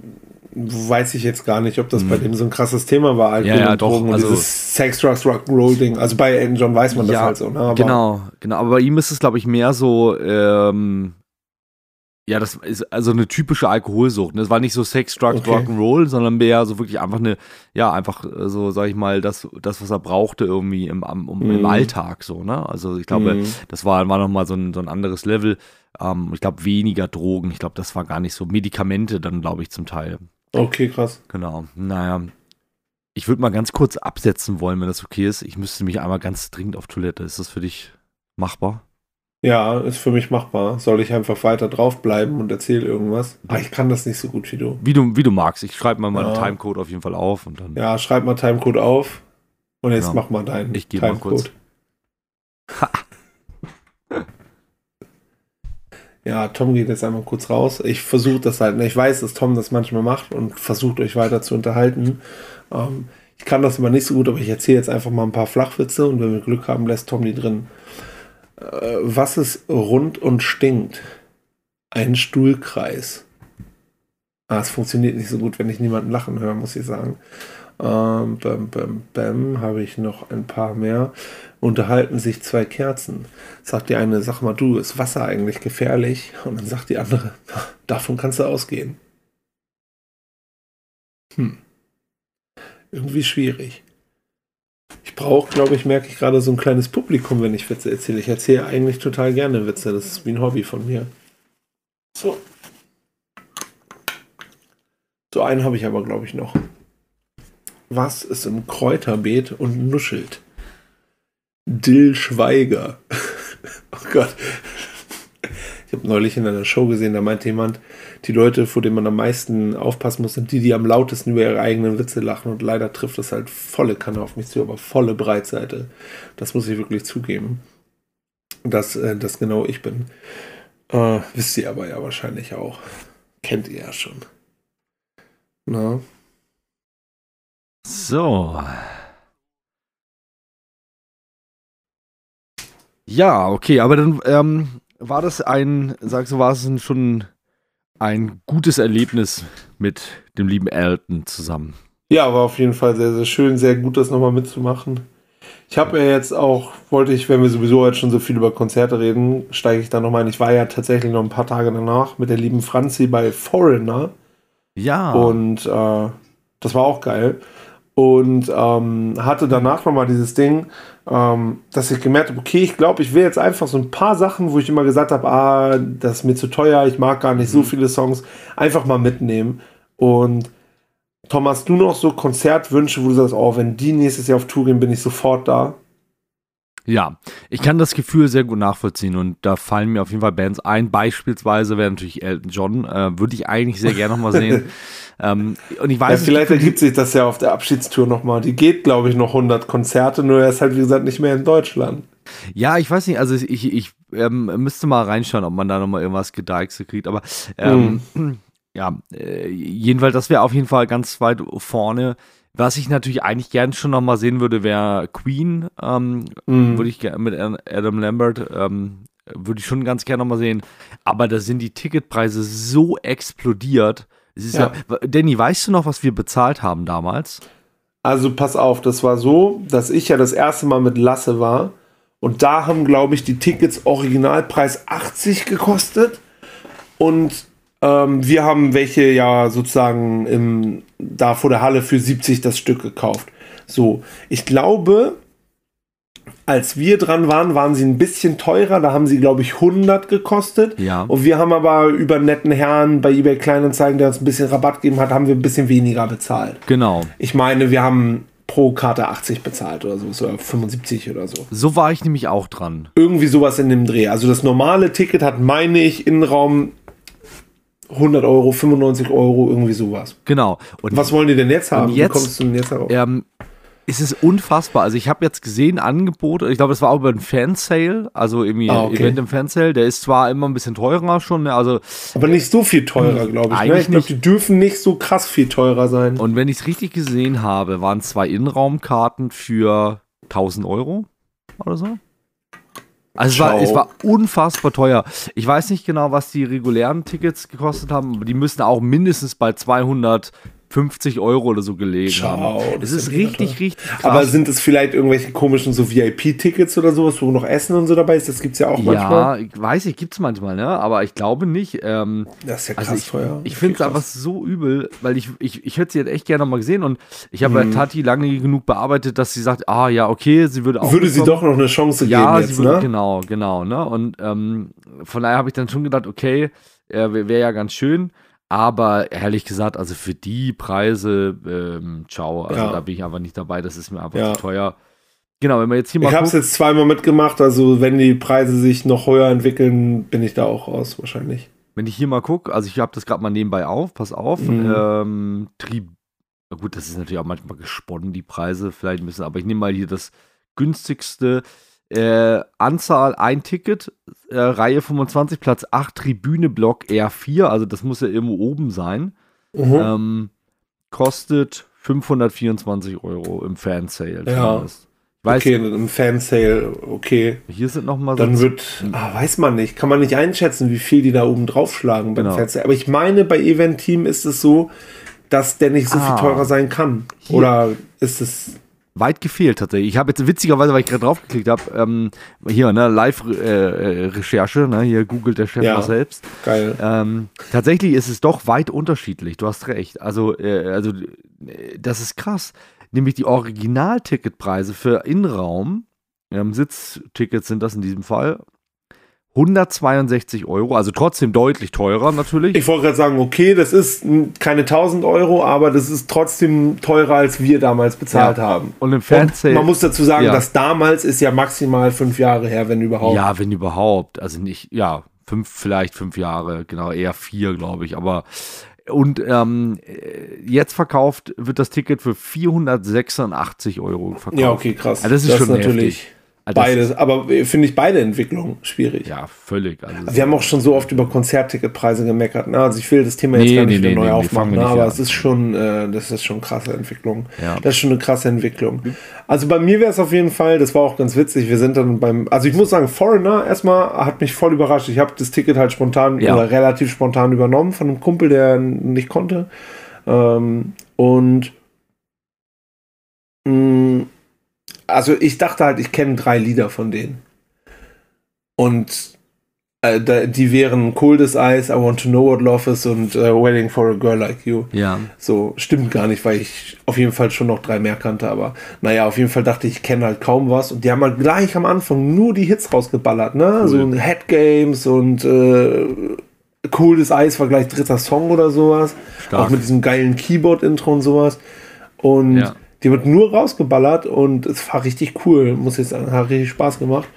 weiß ich jetzt gar nicht, ob das bei Mhm. dem so ein krasses Thema war, Alkohol Ja, ja, und doch, Drogen und also- dieses Sex, Drugs, Rock'n'Roll Ding. Also bei Elton John weiß man das Ja, halt so. Ne? Genau, genau. Aber bei ihm ist es, glaube ich, mehr so, ähm, ja, das ist also eine typische Alkoholsucht. ne? Es war nicht so Sex, Drugs, Okay. Rock'n'Roll, sondern mehr so wirklich einfach eine, ja, einfach äh, so, sag ich mal, das, das was er brauchte irgendwie im, um, im Mhm. Alltag so, ne? Also ich glaube, Mhm. das war, war nochmal so ein, so ein anderes Level. Ähm, ich glaube, weniger Drogen. Ich glaube, das war gar nicht so. Medikamente dann, glaube ich, zum Teil. Okay, krass. Genau. Naja. Ich würde mal ganz kurz absetzen wollen, wenn das okay ist. Ich müsste mich einmal ganz dringend auf Toilette. Ist das für dich machbar? Ja, ist für mich machbar. Soll ich einfach weiter draufbleiben und erzähle irgendwas? Aber ich kann das nicht so gut wie du. Wie du, wie du magst. Ich schreibe mal meinen Ja. Timecode auf jeden Fall auf und dann. Ja, schreib mal Timecode auf. Und jetzt Ja. mach mal deinen Ich geh mal kurz. Ja, Tom geht jetzt einmal kurz raus. Ich versuche das halt. Ich weiß, dass Tom das manchmal macht und versucht euch weiter zu unterhalten. Ähm, ich kann das immer nicht so gut, aber ich erzähle jetzt einfach mal ein paar Flachwitze und wenn wir Glück haben, lässt Tom die drin. Äh, was ist rund und stinkt? Ein Stuhlkreis. Ah, es funktioniert nicht so gut, wenn ich niemanden lachen höre, muss ich sagen. Ähm, bam, bam, bam, habe ich noch ein paar mehr. Unterhalten sich zwei Kerzen. Sagt die eine, sag mal du, ist Wasser eigentlich gefährlich? Und dann sagt die andere, davon kannst du ausgehen. Hm. irgendwie schwierig. Ich brauche, glaube ich, merke ich gerade so ein kleines Publikum, wenn ich Witze erzähle. Ich erzähle eigentlich total gerne Witze. Das ist wie ein Hobby von mir. So. So einen habe ich aber, glaube ich, noch. Was ist im Kräuterbeet und nuschelt? Dill Schweiger. oh Gott. Ich habe neulich in einer Show gesehen, da meinte jemand, die Leute, vor denen man am meisten aufpassen muss, sind die, die am lautesten über ihre eigenen Witze lachen. Und leider trifft das halt volle Kanne auf mich zu, aber volle Breitseite. Das muss ich wirklich zugeben. Dass äh, das genau ich bin. Äh, wisst ihr aber ja wahrscheinlich auch. Kennt ihr ja schon. Na? So. Ja, okay, aber dann ähm, war das ein, sagst du, war es schon ein gutes Erlebnis mit dem lieben Elton zusammen. Ja, war auf jeden Fall sehr, sehr schön, sehr gut, das nochmal mitzumachen. Ich habe ja jetzt auch, wollte ich, wenn wir sowieso heute schon so viel über Konzerte reden, steige ich da nochmal ein. Ich war ja tatsächlich noch ein paar Tage danach mit der lieben Franzi bei Foreigner. Ja. Und äh, das war auch geil und ähm, hatte danach nochmal dieses Ding, ähm, dass ich gemerkt habe, okay, ich glaube, ich will jetzt einfach so ein paar Sachen, wo ich immer gesagt habe, ah, das ist mir zu teuer, ich mag gar nicht so mhm. viele Songs, einfach mal mitnehmen. Und Thomas, du noch so Konzertwünsche, wo du sagst, oh, wenn die nächstes Jahr auf Tour gehen, bin ich sofort da? Ja, ich kann das Gefühl sehr gut nachvollziehen und da fallen mir auf jeden Fall Bands ein. Beispielsweise wäre natürlich Elton John, äh, würde ich eigentlich sehr gerne nochmal sehen. ähm, und ich weiß ja, vielleicht nicht, ergibt sich das ja auf der Abschiedstour nochmal. Die geht, glaube ich, noch 100 Konzerte, nur er ist halt, wie gesagt, nicht mehr in Deutschland. Ja, ich weiß nicht, also ich, ich ähm, müsste mal reinschauen, ob man da nochmal irgendwas gedeichselt kriegt, aber ähm, hm. ja, äh, jedenfalls, das wäre auf jeden Fall ganz weit vorne. Was ich natürlich eigentlich gern schon noch mal sehen würde, wäre Queen. Ähm, mm. Würde ich gerne mit Adam Lambert, ähm, würde ich schon ganz gerne noch mal sehen. Aber da sind die Ticketpreise so explodiert. Ja. Ja, Danny, weißt du noch, was wir bezahlt haben damals? Also pass auf, das war so, dass ich ja das erste Mal mit Lasse war. Und da haben, glaube ich, die Tickets Originalpreis 80 gekostet. Und ähm, wir haben welche ja sozusagen im, da vor der Halle für 70 das Stück gekauft. So, ich glaube, als wir dran waren, waren sie ein bisschen teurer. Da haben sie, glaube ich, 100 gekostet. Ja. Und wir haben aber über einen netten Herrn bei eBay Kleinanzeigen, der uns ein bisschen Rabatt gegeben hat, haben wir ein bisschen weniger bezahlt. Genau. Ich meine, wir haben pro Karte 80 bezahlt oder so, oder 75 oder so. So war ich nämlich auch dran. Irgendwie sowas in dem Dreh. Also das normale Ticket hat, meine ich, Innenraum 100 Euro, 95 Euro, irgendwie sowas. Genau. Und was wollen die denn jetzt haben? Jetzt, Wie kommst du denn jetzt darauf? Ähm, es ist unfassbar. Also ich habe jetzt gesehen, Angebote, ich glaube, es war auch über ein Fansale, also irgendwie ah, okay. Event im Fansale. Der ist zwar immer ein bisschen teurer schon, ne, also. Aber nicht so viel teurer, glaube ich. Ne? Ich glaube, die dürfen nicht so krass viel teurer sein. Und wenn ich es richtig gesehen habe, waren zwei Innenraumkarten für 1000 Euro oder so. Also es war, es war, unfassbar teuer. Ich weiß nicht genau, was die regulären Tickets gekostet haben, aber die müssen auch mindestens bei 200 50 Euro oder so gelegen Ciao, haben. Das, ist richtig, richtig krass. Aber sind es vielleicht irgendwelche komischen so VIP-Tickets oder sowas, wo noch Essen und so dabei ist? Das gibt es ja auch manchmal. Ja, ich weiß ich, gibt es manchmal, ne? Aber ich glaube nicht. Ähm, das ist ja also krass also ich, teuer. Ich finde es einfach so übel, weil ich, ich, ich hätte sie jetzt echt gerne mal gesehen und ich habe mhm. bei Tati lange genug bearbeitet, dass sie sagt, ah ja, okay, sie würde auch. Würde sie doch noch eine Chance ja, geben jetzt, würde, ne? Genau, genau, ne? Und ähm, von daher habe ich dann schon gedacht, okay, äh, wäre ja ganz schön. Aber ehrlich gesagt, also für die Preise, ähm, ciao, also ja. da bin ich einfach nicht dabei, das ist mir einfach ja. zu teuer. Genau, wenn wir jetzt hier mal. Ich habe es jetzt zweimal mitgemacht, also wenn die Preise sich noch höher entwickeln, bin ich da auch raus, wahrscheinlich. Wenn ich hier mal gucke, also ich habe das gerade mal nebenbei auf, pass auf. Mhm. Ähm, Tri gut, das ist natürlich auch manchmal gesponnen, die Preise, vielleicht ein bisschen, aber ich nehme mal hier das günstigste. Äh, Anzahl ein Ticket, äh, Reihe 25, Platz 8, Tribüne Block R4, also das muss ja irgendwo oben sein. Mhm. Ähm, kostet 524 Euro im Fansale. Ja. Weiß, okay, im Fansale, okay. Hier sind nochmal so. Dann wird, ah, weiß man nicht, kann man nicht einschätzen, wie viel die da oben draufschlagen beim genau. Fansale. Aber ich meine, bei Event Team ist es so, dass der nicht so ah, viel teurer sein kann. Hier. Oder ist es weit gefehlt tatsächlich. Ich habe jetzt witzigerweise, weil ich gerade draufgeklickt habe, ähm, hier, ne, Live-Recherche, äh, ne, hier googelt der Chef ja, mal selbst. Geil. Ähm, tatsächlich ist es doch weit unterschiedlich, du hast recht. Also, äh, also das ist krass. nämlich die Originalticketpreise für Innenraum, ähm, Sitztickets sind das in diesem Fall, 162 Euro, also trotzdem deutlich teurer natürlich. Ich wollte gerade sagen, okay, das ist keine 1000 Euro, aber das ist trotzdem teurer, als wir damals bezahlt ja. haben. Und im Fernsehen. man muss dazu sagen, ja. dass damals ist ja maximal fünf Jahre her, wenn überhaupt. Ja, wenn überhaupt. Also nicht, ja, fünf, vielleicht fünf Jahre, genau, eher vier, glaube ich. Aber und ähm, jetzt verkauft wird das Ticket für 486 Euro verkauft. Ja, okay, krass. Also das ist das schon ist natürlich. Heftig. Also Beides, aber finde ich beide Entwicklungen schwierig. Ja, völlig. Also wir haben auch schon so oft über Konzertticketpreise gemeckert. Ne? Also ich will das Thema jetzt nee, gar nicht nee, wieder nee, neu aufmachen, ne? aber es ist schon, äh, das ist schon krasse Entwicklung. Ja. Das ist schon eine krasse Entwicklung. Also bei mir wäre es auf jeden Fall, das war auch ganz witzig, wir sind dann beim, also ich muss sagen, Foreigner erstmal hat mich voll überrascht. Ich habe das Ticket halt spontan ja. oder relativ spontan übernommen von einem Kumpel, der nicht konnte. Ähm, und mh, mm, also ich dachte halt, ich kenne drei Lieder von denen. Und äh, die wären Cold as Ice, I Want to Know What Love Is und äh, Waiting for a Girl Like You. Ja. So, stimmt gar nicht, weil ich auf jeden Fall schon noch drei mehr kannte, aber naja, auf jeden Fall dachte ich, ich kenne halt kaum was und die haben halt gleich am Anfang nur die Hits rausgeballert, ne? Cool. So Head Games und äh, Cold as Ice war gleich dritter Song oder sowas. Stark. Auch mit diesem geilen Keyboard-Intro und sowas. Und ja. Die wird nur rausgeballert und es war richtig cool, muss ich sagen. Hat richtig Spaß gemacht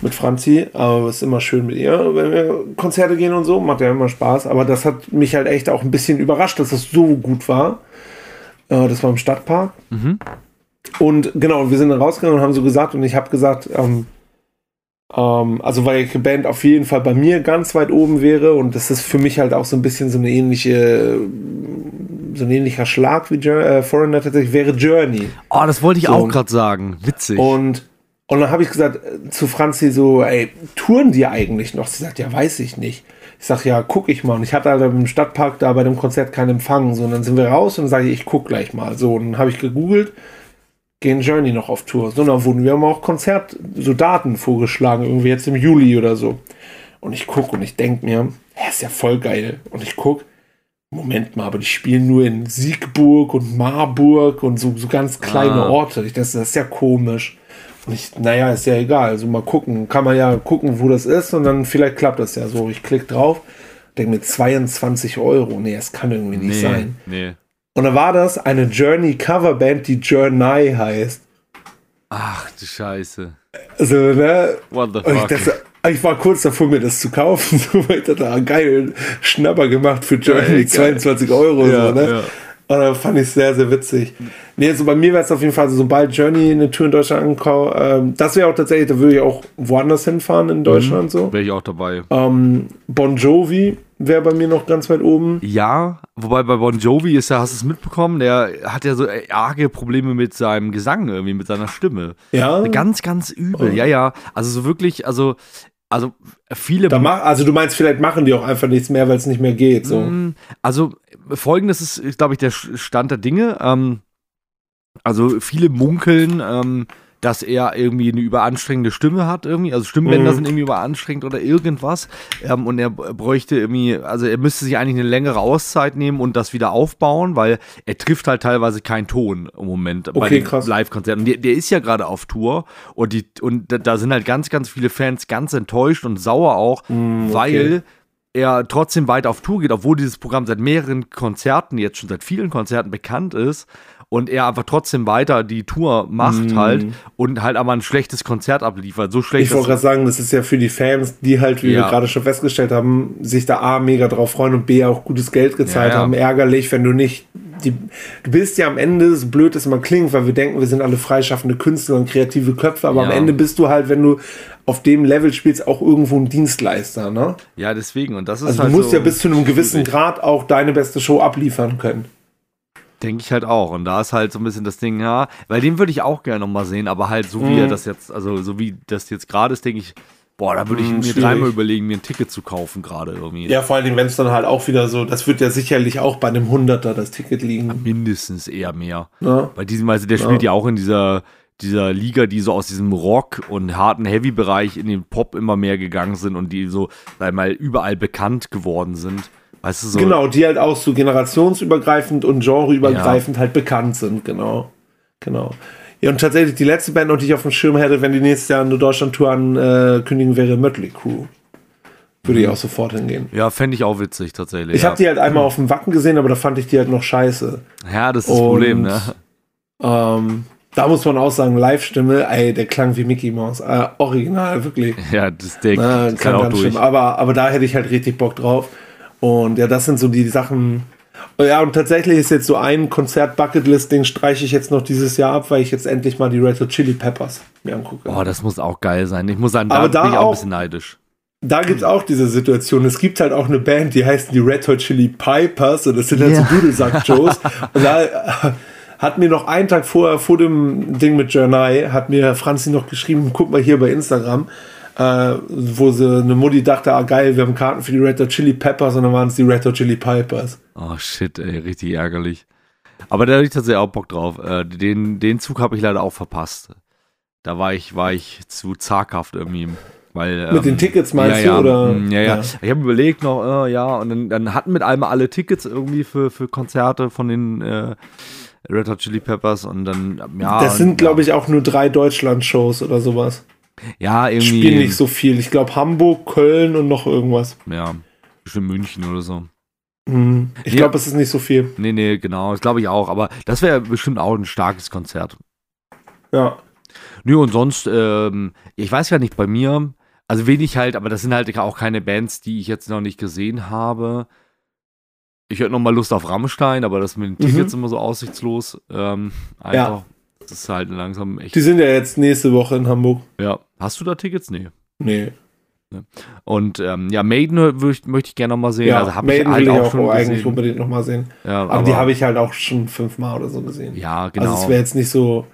mit Franzi. Aber es ist immer schön mit ihr, wenn wir Konzerte gehen und so. Macht ja immer Spaß. Aber das hat mich halt echt auch ein bisschen überrascht, dass das so gut war. Äh, das war im Stadtpark. Mhm. Und genau, wir sind dann rausgegangen und haben so gesagt, und ich habe gesagt, ähm, ähm, also weil die Band auf jeden Fall bei mir ganz weit oben wäre und das ist für mich halt auch so ein bisschen so eine ähnliche so ein ähnlicher Schlag wie äh, Foreigner tatsächlich wäre Journey. Oh, das wollte ich so. auch gerade sagen. Witzig. Und, und dann habe ich gesagt äh, zu Franzi so, ey, touren die eigentlich noch? Sie sagt, ja, weiß ich nicht. Ich sag, ja, guck ich mal. Und ich hatte halt im Stadtpark da bei dem Konzert keinen Empfang. So, und dann sind wir raus und sage ich, ich guck gleich mal. So, und dann habe ich gegoogelt, gehen Journey noch auf Tour. So, und dann wurden wir haben auch Konzert, so Daten vorgeschlagen, irgendwie jetzt im Juli oder so. Und ich guck und ich denk mir, ja, ist ja voll geil. Und ich guck, Moment mal, aber die spielen nur in Siegburg und Marburg und so, so ganz kleine ah. Orte. Ich, das, das ist ja komisch. Und ich, naja, ist ja egal. Also mal gucken. Kann man ja gucken, wo das ist und dann vielleicht klappt das ja so. Ich klicke drauf, denke mir 22 Euro. Nee, das kann irgendwie nicht nee, sein. Nee. Und dann war das eine Journey Coverband, die Journey heißt. Ach du Scheiße. Also, ne? What the fuck? Ich war kurz davor, mir das zu kaufen, so ich dachte, ah, geil, Schnapper gemacht für Journey, ja, 22 Euro. Ja, so, ne? Ja. Und da fand ich sehr, sehr witzig. Nee, also bei mir wäre es auf jeden Fall, so, sobald Journey eine Tour in Deutschland ankauft, ähm, das wäre auch tatsächlich, da würde ich auch woanders hinfahren in Deutschland mhm, so. Wäre ich auch dabei. Ähm, bon Jovi wäre bei mir noch ganz weit oben. Ja, wobei bei Bon Jovi ist ja, hast du es mitbekommen, der hat ja so arge Probleme mit seinem Gesang irgendwie, mit seiner Stimme. Ja. Ganz, ganz übel. Oh. Ja, ja. Also so wirklich, also also viele. Mach, also du meinst, vielleicht machen die auch einfach nichts mehr, weil es nicht mehr geht. So. Mm, also folgendes ist, glaube ich, der Stand der Dinge. Ähm, also viele munkeln, ähm, dass er irgendwie eine überanstrengende Stimme hat irgendwie. Also Stimmbänder mhm. sind irgendwie überanstrengend oder irgendwas. Ähm, und er bräuchte irgendwie, also er müsste sich eigentlich eine längere Auszeit nehmen und das wieder aufbauen, weil er trifft halt teilweise keinen Ton im Moment okay, bei den Live-Konzerten. Der, der, ist ja gerade auf Tour und, die, und da sind halt ganz, ganz viele Fans ganz enttäuscht und sauer auch, mhm, weil er trotzdem weiter auf Tour geht, obwohl dieses Programm seit mehreren Konzerten, jetzt schon seit vielen Konzerten bekannt ist und er einfach trotzdem weiter die Tour macht mm. halt und halt aber ein schlechtes Konzert abliefert. So schlecht. Ich wollte gerade sagen, das ist ja für die Fans, die halt, wie ja. wir gerade schon festgestellt haben, sich da A mega drauf freuen und B auch gutes Geld gezahlt ja, ja. haben. Ärgerlich, wenn du nicht die, du bist ja am Ende, so blöd es immer klingt, weil wir denken, wir sind alle freischaffende Künstler und kreative Köpfe, aber am Ende bist du halt, wenn du auf dem Level spielst, auch irgendwo ein Dienstleister, ne? Ja, deswegen. Und das ist also halt du musst so ja bis zu einem gewissen Grad auch deine beste Show abliefern können. Denke ich halt auch. Und da ist halt so ein bisschen das Ding, ja, weil den würde ich auch gerne nochmal sehen, aber halt so wie mhm. er das jetzt, also so wie das jetzt gerade ist, denke ich, boah, da würde ich mhm, mir schwierig. dreimal überlegen, mir ein Ticket zu kaufen gerade irgendwie. Ja, vor allem, wenn es dann halt auch wieder so, das wird ja sicherlich auch bei einem Hunderter das Ticket liegen. Ja, mindestens eher mehr. Ja. Bei diesem, also der spielt ja. ja auch in dieser, dieser Liga, die so aus diesem Rock und harten Heavy-Bereich in den Pop immer mehr gegangen sind und die so, sag mal, überall bekannt geworden sind. Weißt du, so genau, die halt auch so generationsübergreifend und genreübergreifend ja. halt bekannt sind, genau. Genau. Ja, und tatsächlich die letzte Band, noch, die ich auf dem Schirm hätte, wenn die nächstes Jahr eine Deutschland-Tour ankündigen, wäre Mötley Crew. Würde ich auch sofort hingehen. Ja, fände ich auch witzig tatsächlich. Ich ja. habe die halt einmal auf dem Wacken gesehen, aber da fand ich die halt noch scheiße. Ja, das ist das Und, Problem, ne? Ähm, da muss man auch sagen, Live-Stimme, ey, der klang wie Mickey Mouse. Äh, original, wirklich. Ja, das das kann kann auch ganz schlimm. Aber, aber da hätte ich halt richtig Bock drauf. Und ja, das sind so die Sachen. Ja, und tatsächlich ist jetzt so ein Konzert-Bucketlist-Ding, streiche ich jetzt noch dieses Jahr ab, weil ich jetzt endlich mal die Red Hot Chili Peppers mir angucke. Oh, das muss auch geil sein. Ich muss sagen, da, Aber da bin ich auch ein auch- bisschen neidisch. da gibt es auch diese Situation. Es gibt halt auch eine Band, die heißt die Red Hot Chili Pipers und das sind halt Ja. so Dudelsack-Joes. und da äh, hat mir noch einen Tag vorher, vor dem Ding mit Journey, hat mir Franzi noch geschrieben, guck mal hier bei Instagram, äh, wo sie eine Mutti dachte, ah geil, wir haben Karten für die Red Hot Chili Peppers und dann waren es die Red Hot Chili Pipers. Oh shit, ey, richtig ärgerlich. Aber da hatte ich tatsächlich auch Bock drauf. Äh, den, den Zug habe ich leider auch verpasst. Da war ich, war ich zu zaghaft irgendwie. Weil, Mit den Tickets meinst ja, du, ja, oder? mm, Ja, ja. Ja. Ich habe überlegt noch, äh, ja, und dann, dann hatten mit einmal alle Tickets irgendwie für, für Konzerte von den äh, Red Hot Chili Peppers und dann, ja. Das sind, glaube ich, auch nur drei Deutschland-Shows oder sowas. Ja, irgendwie. Spielen nicht so viel. Ich glaube Hamburg, Köln und noch irgendwas. Ja, bestimmt München oder so. Hm. Ich Ja. glaube, es ist nicht so viel. Nee, nee, genau, das glaube ich auch. Aber das wäre bestimmt auch ein starkes Konzert. Ja. Nö, und sonst, ähm, ich weiß ja nicht, bei mir, also wenig halt, aber das sind halt auch keine Bands, die ich jetzt noch nicht gesehen habe. Ich hätte noch mal Lust auf Rammstein, aber das mit den Mhm. Tickets immer so aussichtslos. Ähm, einfach, das ist halt langsam echt. Die sind ja jetzt nächste Woche in Hamburg. ja, hast du da Tickets? Nee. Nee. Und ähm, ja, Maiden möchte ich gerne noch mal sehen. Ja, also habe ich halt auch auch schon eigentlich gesehen. unbedingt nochmal sehen. Ja, Aber, die habe ich halt auch schon fünfmal oder so gesehen. Ja, genau. Also es wäre jetzt nicht so.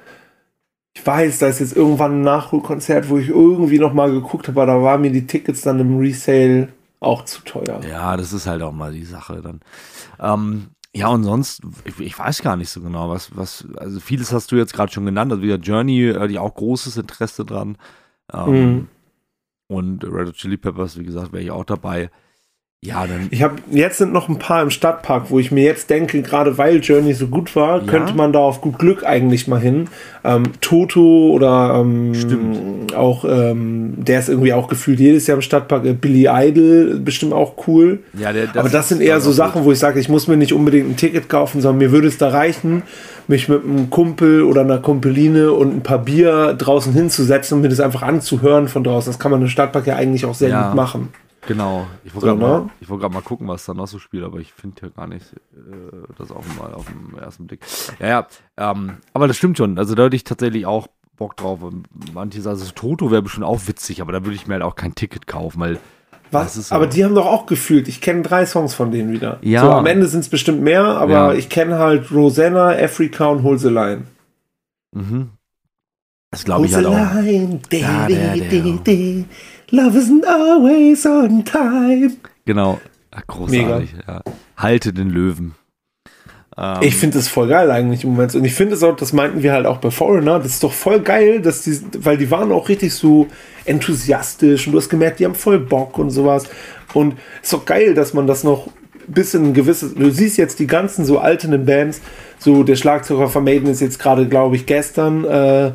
Ich weiß, da ist jetzt irgendwann ein Nachholkonzert, wo ich irgendwie nochmal geguckt habe, aber da waren mir die Tickets dann im Resale auch zu teuer. Ja, das ist halt auch mal die Sache dann. Ähm, ja, und sonst, ich, ich weiß gar nicht so genau, was, was, also vieles hast du jetzt gerade schon genannt, also wieder Journey, äh, die auch großes Interesse dran. Ähm, Mhm. Und Red Hot Chili Peppers, wie gesagt, wäre ich auch dabei. Ja, dann. Ich habe jetzt sind noch ein paar im Stadtpark, wo ich mir jetzt denke, gerade weil Journey so gut war, Ja. könnte man da auf gut Glück eigentlich mal hin. Ähm, Toto oder ähm, Stimmt. auch ähm, der ist irgendwie auch gefühlt jedes Jahr im Stadtpark. Äh, Billy Idol bestimmt auch cool. Ja, der, Aber das sind eher so Sachen, wo ich sage, ich muss mir nicht unbedingt ein Ticket kaufen, sondern mir würde es da reichen, mich mit einem Kumpel oder einer Kumpeline und ein paar Bier draußen hinzusetzen und mir das einfach anzuhören von draußen. Das kann man im Stadtpark ja eigentlich auch sehr Ja. gut machen. Genau. Ich wollte So, gerade ne? mal, ich gerade mal gucken, was da noch so spielt, aber ich finde hier gar nicht äh, das auch mal auf den ersten Blick. Ja, ja. Ähm, aber das stimmt schon. Also da hätte ich tatsächlich auch Bock drauf. Und Manche sagen, also Toto wäre bestimmt auch witzig, aber da würde ich mir halt auch kein Ticket kaufen, weil Was? Das ist so. aber die haben doch auch gefühlt. Ich kenne drei Songs von denen wieder. Ja. So, am Ende sind es bestimmt mehr, aber Ja. ich kenne halt Rosanna, Africa und Hold the Line. Mhm. Das glaube ich halt the auch. line. Di, der, der. di, di. Love isn't always on time. Genau. Ja, großartig. Ja. Halte den Löwen. Ähm, Ich finde das voll geil eigentlich im Moment. Und ich finde es auch, das meinten wir halt auch bei Foreigner, das ist doch voll geil, dass die, weil die waren auch richtig so enthusiastisch und du hast gemerkt, die haben voll Bock und sowas. Und es ist doch geil, dass man das noch bis in ein gewisses, du siehst jetzt die ganzen so alten Bands, so der Schlagzeuger von Maiden ist jetzt gerade, glaube ich, gestern äh,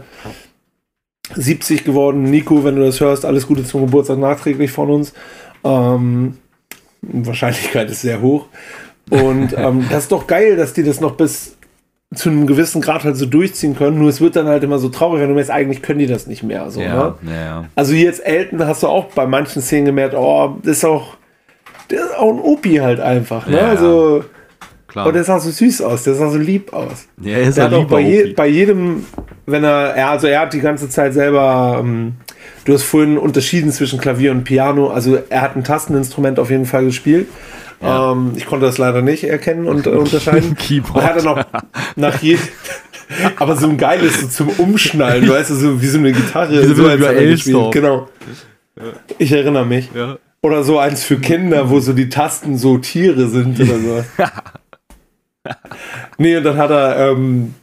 70 geworden. Nico, wenn du das hörst, alles Gute zum Geburtstag nachträglich von uns. Ähm, Wahrscheinlichkeit ist sehr hoch. Und ähm, das ist doch geil, dass die das noch bis zu einem gewissen Grad halt so durchziehen können. Nur es wird dann halt immer so traurig, wenn du merkst, eigentlich können die das nicht mehr. So, ja, ne? ja. Also jetzt Elton hast du auch bei manchen Szenen gemerkt, oh, das ist auch, der ist auch ein Opi halt einfach. Ne? Ja, Also, Klar. und der sah so süß aus, der sah so lieb aus. ja, er ist Der hat auch bei, je, bei jedem, wenn er, er, also er hat die ganze Zeit selber, ähm, du hast vorhin unterschieden zwischen Klavier und Piano, also er hat ein Tasteninstrument auf jeden Fall gespielt. Ja. Ähm, ich konnte das leider nicht erkennen und äh, unterscheiden. Keyboard. Er noch nach jedem, aber so ein geiles so zum Umschnallen, weißt du, so wie so eine Gitarre. Wie so so gespielt. Genau. Ich erinnere mich. Ja. Oder so eins für Kinder, wo so die Tasten so Tiere sind oder so. nee, und dann hat er, ähm,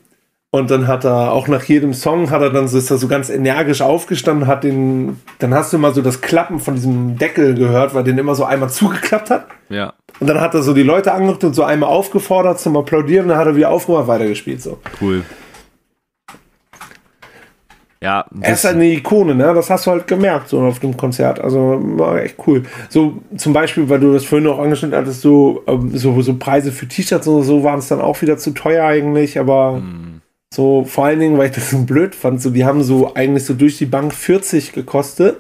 und dann hat er auch nach jedem Song hat er dann so, ist er so ganz energisch aufgestanden, hat den, dann hast du mal so das Klappen von diesem Deckel gehört, weil den immer so einmal zugeklappt hat. ja, Und dann hat er so die Leute angeguckt und so einmal aufgefordert zum Applaudieren, dann hat er wieder aufgemacht, weitergespielt, so. cool. Ja, er ist halt eine Ikone, ne? Das hast du halt gemerkt, so auf dem Konzert. Also war echt cool. So zum Beispiel, weil du das vorhin auch angeschnitten hattest, so, ähm, so, so Preise für T-Shirts und so waren es dann auch wieder zu teuer eigentlich, aber mm. so vor allen Dingen, weil ich das so blöd fand, so die haben so eigentlich so durch die Bank 40 gekostet.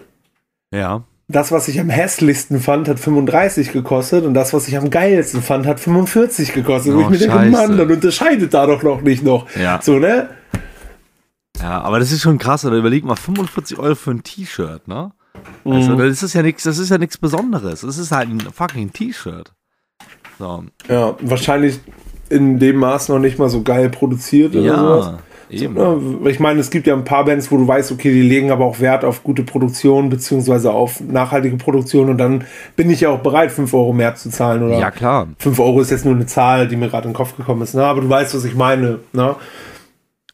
Ja. Das, was ich am hässlichsten fand, hat 35 gekostet und das, was ich am geilsten fand, hat 45 gekostet. Oh, Wo ich mir denke, Mann, dann unterscheidet da doch noch nicht noch. Ja. So, ne? Ja, aber das ist schon krass, oder überleg mal, 45 Euro für ein T-Shirt, ne? Also, mhm. das ist ja nichts, das ist ja nichts Besonderes. Das ist halt ein fucking T-Shirt. So. Ja, wahrscheinlich in dem Maß noch nicht mal so geil produziert oder ja, sowas. Eben. So? Ich meine, es gibt ja ein paar Bands, wo du weißt, okay, die legen aber auch Wert auf gute Produktion, beziehungsweise auf nachhaltige Produktion und dann bin ich ja auch bereit, 5 Euro mehr zu zahlen. Oder ja, klar. 5 Euro ist jetzt nur eine Zahl, die mir gerade in den Kopf gekommen ist. Ne? Aber du weißt, was ich meine. Ne?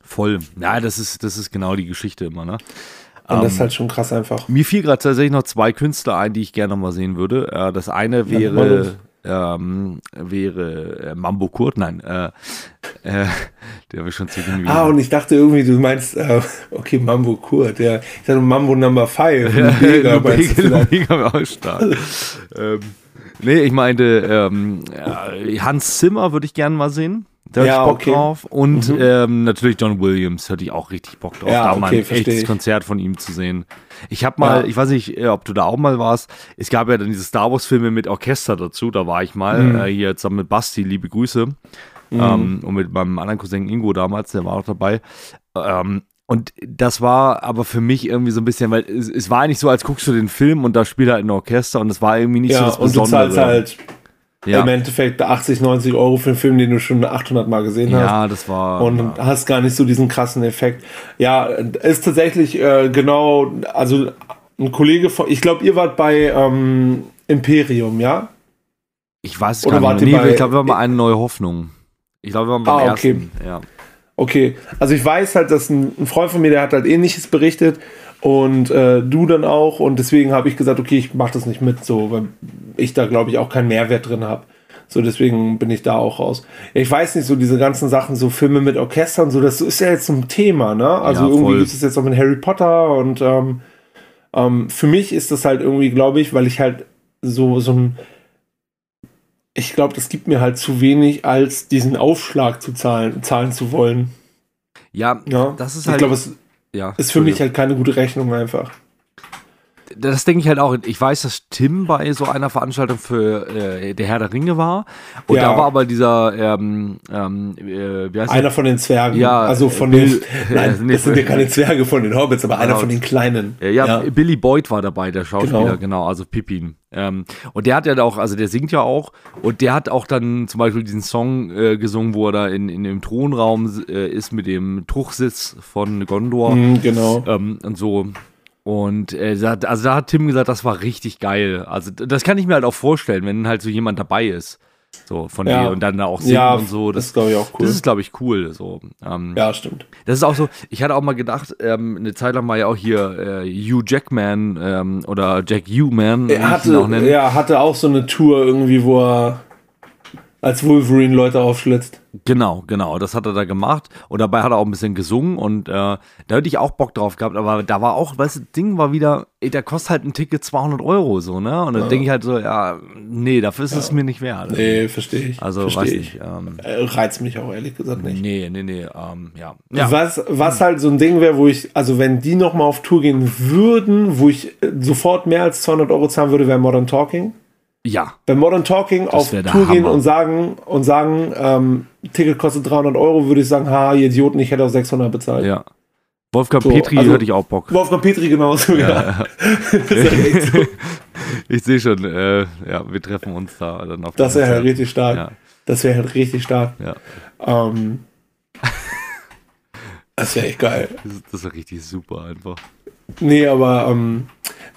Voll. Ja, das ist, das ist genau die Geschichte immer, ne? Und das ist ähm, halt schon krass einfach. Mir fiel gerade tatsächlich noch zwei Künstler ein, die ich gerne mal sehen würde. Äh, das eine wäre, ähm, wäre äh, Mambo Kurt, nein, äh, äh, der habe ich schon zu den Ah, und ich dachte irgendwie, du meinst, äh, okay, Mambo Kurt, ja. Ich dachte Mambo Number 5. Ja, Lubega, Lubega auch stark. ähm, nee, ich meinte, ähm, Hans Zimmer würde ich gerne mal sehen. Da ja, hatte ich Bock okay. drauf. Und mhm. ähm, natürlich John Williams hatte ich auch richtig Bock drauf, ja, da okay, mal ein echtes ich. Konzert von ihm zu sehen. Ich habe mal, ja. ich weiß nicht, äh, ob du da auch mal warst, es gab ja dann diese Star Wars-Filme mit Orchester dazu, da war ich mal mhm. äh, hier zusammen mit Basti, liebe Grüße. Mhm. Ähm, und mit meinem anderen Cousin Ingo damals, der war auch dabei. Ähm, und das war aber für mich irgendwie so ein bisschen, weil es, es war nicht so, als guckst du den Film und da spielt halt ein Orchester und es war irgendwie nicht ja, so das Besondere. Und du zahlst halt ja. im Endeffekt 80, 90 Euro für einen Film, den du schon 800 Mal gesehen hast. Ja, das war. Und ja. hast gar nicht so diesen krassen Effekt. Ja, ist tatsächlich äh, genau, also ein Kollege von, ich glaube, ihr wart bei ähm, Imperium, ja? Ich weiß Oder gar nicht. Nee, bei, ich glaube, wir waren bei eine neue Hoffnung. Ich glaube, wir waren beim ah, okay. ersten. Ja. Okay, also ich weiß halt, dass ein, ein Freund von mir, der hat halt ähnliches berichtet und äh, du dann auch und deswegen habe ich gesagt, okay, ich mache das nicht mit, so, weil ich da glaube ich auch keinen Mehrwert drin habe. So, deswegen bin ich da auch raus. Ich weiß nicht, so diese ganzen Sachen, so Filme mit Orchestern, so, das ist ja jetzt ein Thema, ne? Also ja, irgendwie gibt es jetzt auch mit Harry Potter und ähm, ähm, für mich ist das halt irgendwie, glaube ich, weil ich halt so, so ein, ich glaube, das gibt mir halt zu wenig, als diesen Aufschlag zu zahlen, zahlen zu wollen. Ja, ja? das ist halt. Ich glaube, es ja, ist für mich halt keine gute Rechnung einfach. Das denke ich halt auch. Ich weiß, dass Tim bei so einer Veranstaltung für äh, der Herr der Ringe war. Und ja. da war aber dieser, ähm, ähm, äh, wie heißt Einer der? von den Zwergen. Ja, also von Bill, den. Nein, nee, das sind ja keine Zwerge von den Hobbits, aber genau. einer von den kleinen. Ja, ja, Billy Boyd war dabei, der Schauspieler, genau, genau also Pippin. Ähm, und der hat ja auch, also der singt ja auch, und der hat auch dann zum Beispiel diesen Song äh, gesungen, wo er da in, in dem Thronraum äh, ist mit dem Truchsitz von Gondor. Mm, genau. Ähm, und so. Und äh, also da hat Tim gesagt, das war richtig geil. Also das kann ich mir halt auch vorstellen, wenn halt so jemand dabei ist. So von ja. dir und dann da auch singen ja, und so. Das, das ist, glaube ich, auch cool. Das ist, glaube ich, cool. So, ähm, ja, stimmt. Das ist auch so, ich hatte auch mal gedacht, ähm, eine Zeit lang war ja auch hier äh, Hugh Jackman ähm, oder Jack Hugh Man. Er hatte, ja, hatte auch so eine Tour irgendwie, wo er als Wolverine Leute aufschlitzt. Genau, genau, das hat er da gemacht und dabei hat er auch ein bisschen gesungen und äh, da hätte ich auch Bock drauf gehabt, aber da war auch, weißt du, Ding war wieder, ey, der kostet halt ein Ticket 200 Euro so, ne? Und dann ja. denke ich halt so, ja, nee, dafür ist ja. es mir nicht wert. Nee, verstehe ich. Also, versteh weiß ich. nicht. Ähm, äh, Reizt mich auch ehrlich gesagt nicht. Nee, nee, nee, ähm, ja. ja. Was, was halt so ein Ding wäre, wo ich, also wenn die nochmal auf Tour gehen würden, wo ich äh, sofort mehr als 200 Euro zahlen würde, wäre Modern Talking. Ja. Bei Modern Talking das auf Tour Hammer. gehen und sagen, und sagen ähm, Ticket kostet 300 Euro, würde ich sagen, ha, ihr Idioten, ich hätte auch 600 bezahlt. Ja. Wolfgang so, Petri also, hätte ich auch Bock. Wolfgang Petri genauso, ja. ja. so. Ich sehe schon, äh, ja, wir treffen uns da dann auf Das wäre halt richtig stark. Ja. Das wäre halt richtig stark. Ja. Ähm, das wäre echt geil. Das, das wäre richtig super einfach. Nee, aber ähm,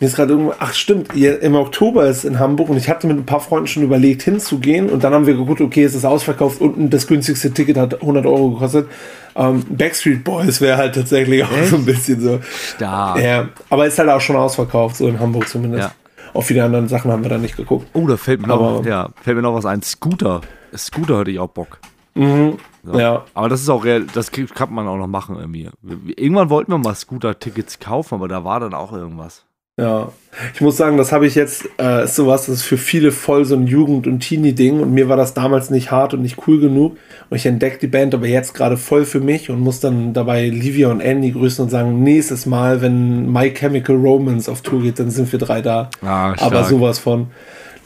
mir ist gerade irgendwo, ach stimmt, im Oktober ist in Hamburg und ich hatte mit ein paar Freunden schon überlegt hinzugehen und dann haben wir geguckt, okay, es ist ausverkauft und das günstigste Ticket hat 100 Euro gekostet. Ähm, Backstreet Boys wäre halt tatsächlich auch Echt? so ein bisschen so. Stark. Ja, aber ist halt auch schon ausverkauft, so in Hamburg zumindest. Ja. Auf viele anderen Sachen haben wir da nicht geguckt. Oh, da fällt mir, noch, ja, fällt mir noch was ein. Scooter. Scooter hatte ich auch Bock. Mhm. So. Ja. Aber das ist auch real, das kann man auch noch machen irgendwie. Irgendwann wollten wir mal Scooter-Tickets kaufen, aber da war dann auch irgendwas. Ja, ich muss sagen, das habe ich jetzt, äh, ist sowas, das ist für viele voll so ein Jugend- und Teenie-Ding und mir war das damals nicht hart und nicht cool genug und ich entdecke die Band aber jetzt gerade voll für mich und muss dann dabei Livia und Andy grüßen und sagen, nächstes Mal, wenn My Chemical Romance auf Tour geht, dann sind wir drei da. Ah, aber sowas von.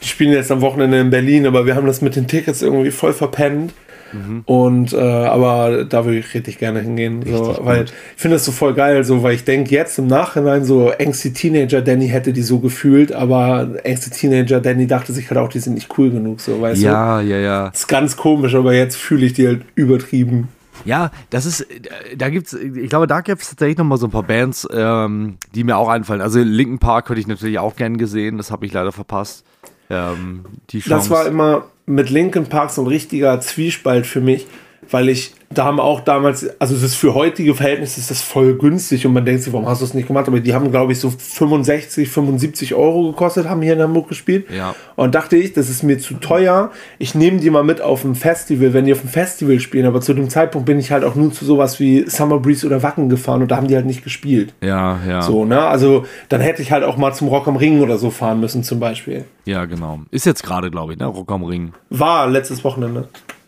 Die spielen jetzt am Wochenende in Berlin, aber wir haben das mit den Tickets irgendwie voll verpennt. Mhm. Und äh, aber da würde ich richtig gerne hingehen. So, weil ich finde das so voll geil, so weil ich denke jetzt im Nachhinein so Angsty Teenager Danny hätte die so gefühlt, aber Angsty Teenager Danny dachte sich halt auch, die sind nicht cool genug, so weißt du. Ja, ja, ja. Ist ganz komisch, aber jetzt fühle ich die halt übertrieben. Ja, das ist, da gibt's, ich glaube, da gibt es tatsächlich noch mal so ein paar Bands, ähm, die mir auch einfallen. Also Linkin Park hätte ich natürlich auch gern gesehen, das habe ich leider verpasst. Ähm, die Chance. Das war immer mit Linkin Park so ein richtiger Zwiespalt für mich, weil ich, da haben auch damals, also das ist für heutige Verhältnisse ist das voll günstig und man denkt sich, warum hast du das nicht gemacht? Aber die haben, glaube ich, so 65, 75 Euro gekostet, haben hier in Hamburg gespielt. Ja. Und dachte ich, das ist mir zu teuer. Ich nehme die mal mit auf ein Festival, wenn die auf ein Festival spielen. Aber zu dem Zeitpunkt bin ich halt auch nur zu sowas wie Summer Breeze oder Wacken gefahren und da haben die halt nicht gespielt. ja, ja. So, ne? Also dann hätte ich halt auch mal zum Rock am Ring oder so fahren müssen, zum Beispiel. Ja, genau. Ist jetzt gerade, glaube ich, ne? Rock am Ring. War letztes Wochenende.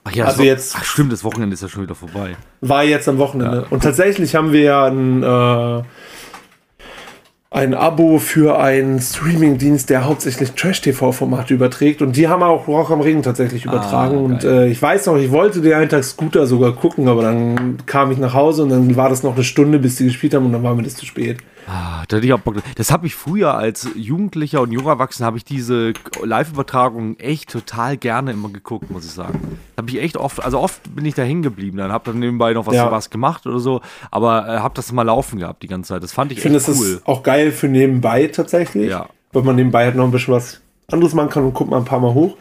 Ach ja, Also Wo- jetzt- Ach, stimmt, das Wochenende ist ja schon wieder vorbei. War jetzt am Wochenende. Und tatsächlich haben wir ja ein, äh, ein Abo für einen Streamingdienst, der hauptsächlich Trash-TV-Formate überträgt. Und die haben auch Rock am Ring tatsächlich übertragen. Ah, und äh, ich weiß noch, ich wollte den einen Tag Scooter sogar gucken, aber dann kam ich nach Hause und dann war das noch eine Stunde, bis die gespielt haben und dann war mir das zu spät. Ah, da hätte ich auch Bock. Das habe ich früher als Jugendlicher und junger Erwachsener habe ich diese Live-Übertragung echt total gerne immer geguckt, muss ich sagen. Habe ich echt oft, also oft bin ich da hängen geblieben. Dann habe dann nebenbei noch was, Ja. was gemacht oder so, aber äh, habe das immer laufen gehabt die ganze Zeit. Das fand ich, Ich finde, echt das cool. ist auch geil für nebenbei tatsächlich. Ja. Weil man nebenbei halt noch ein bisschen was anderes machen kann und guckt mal ein paar Mal hoch.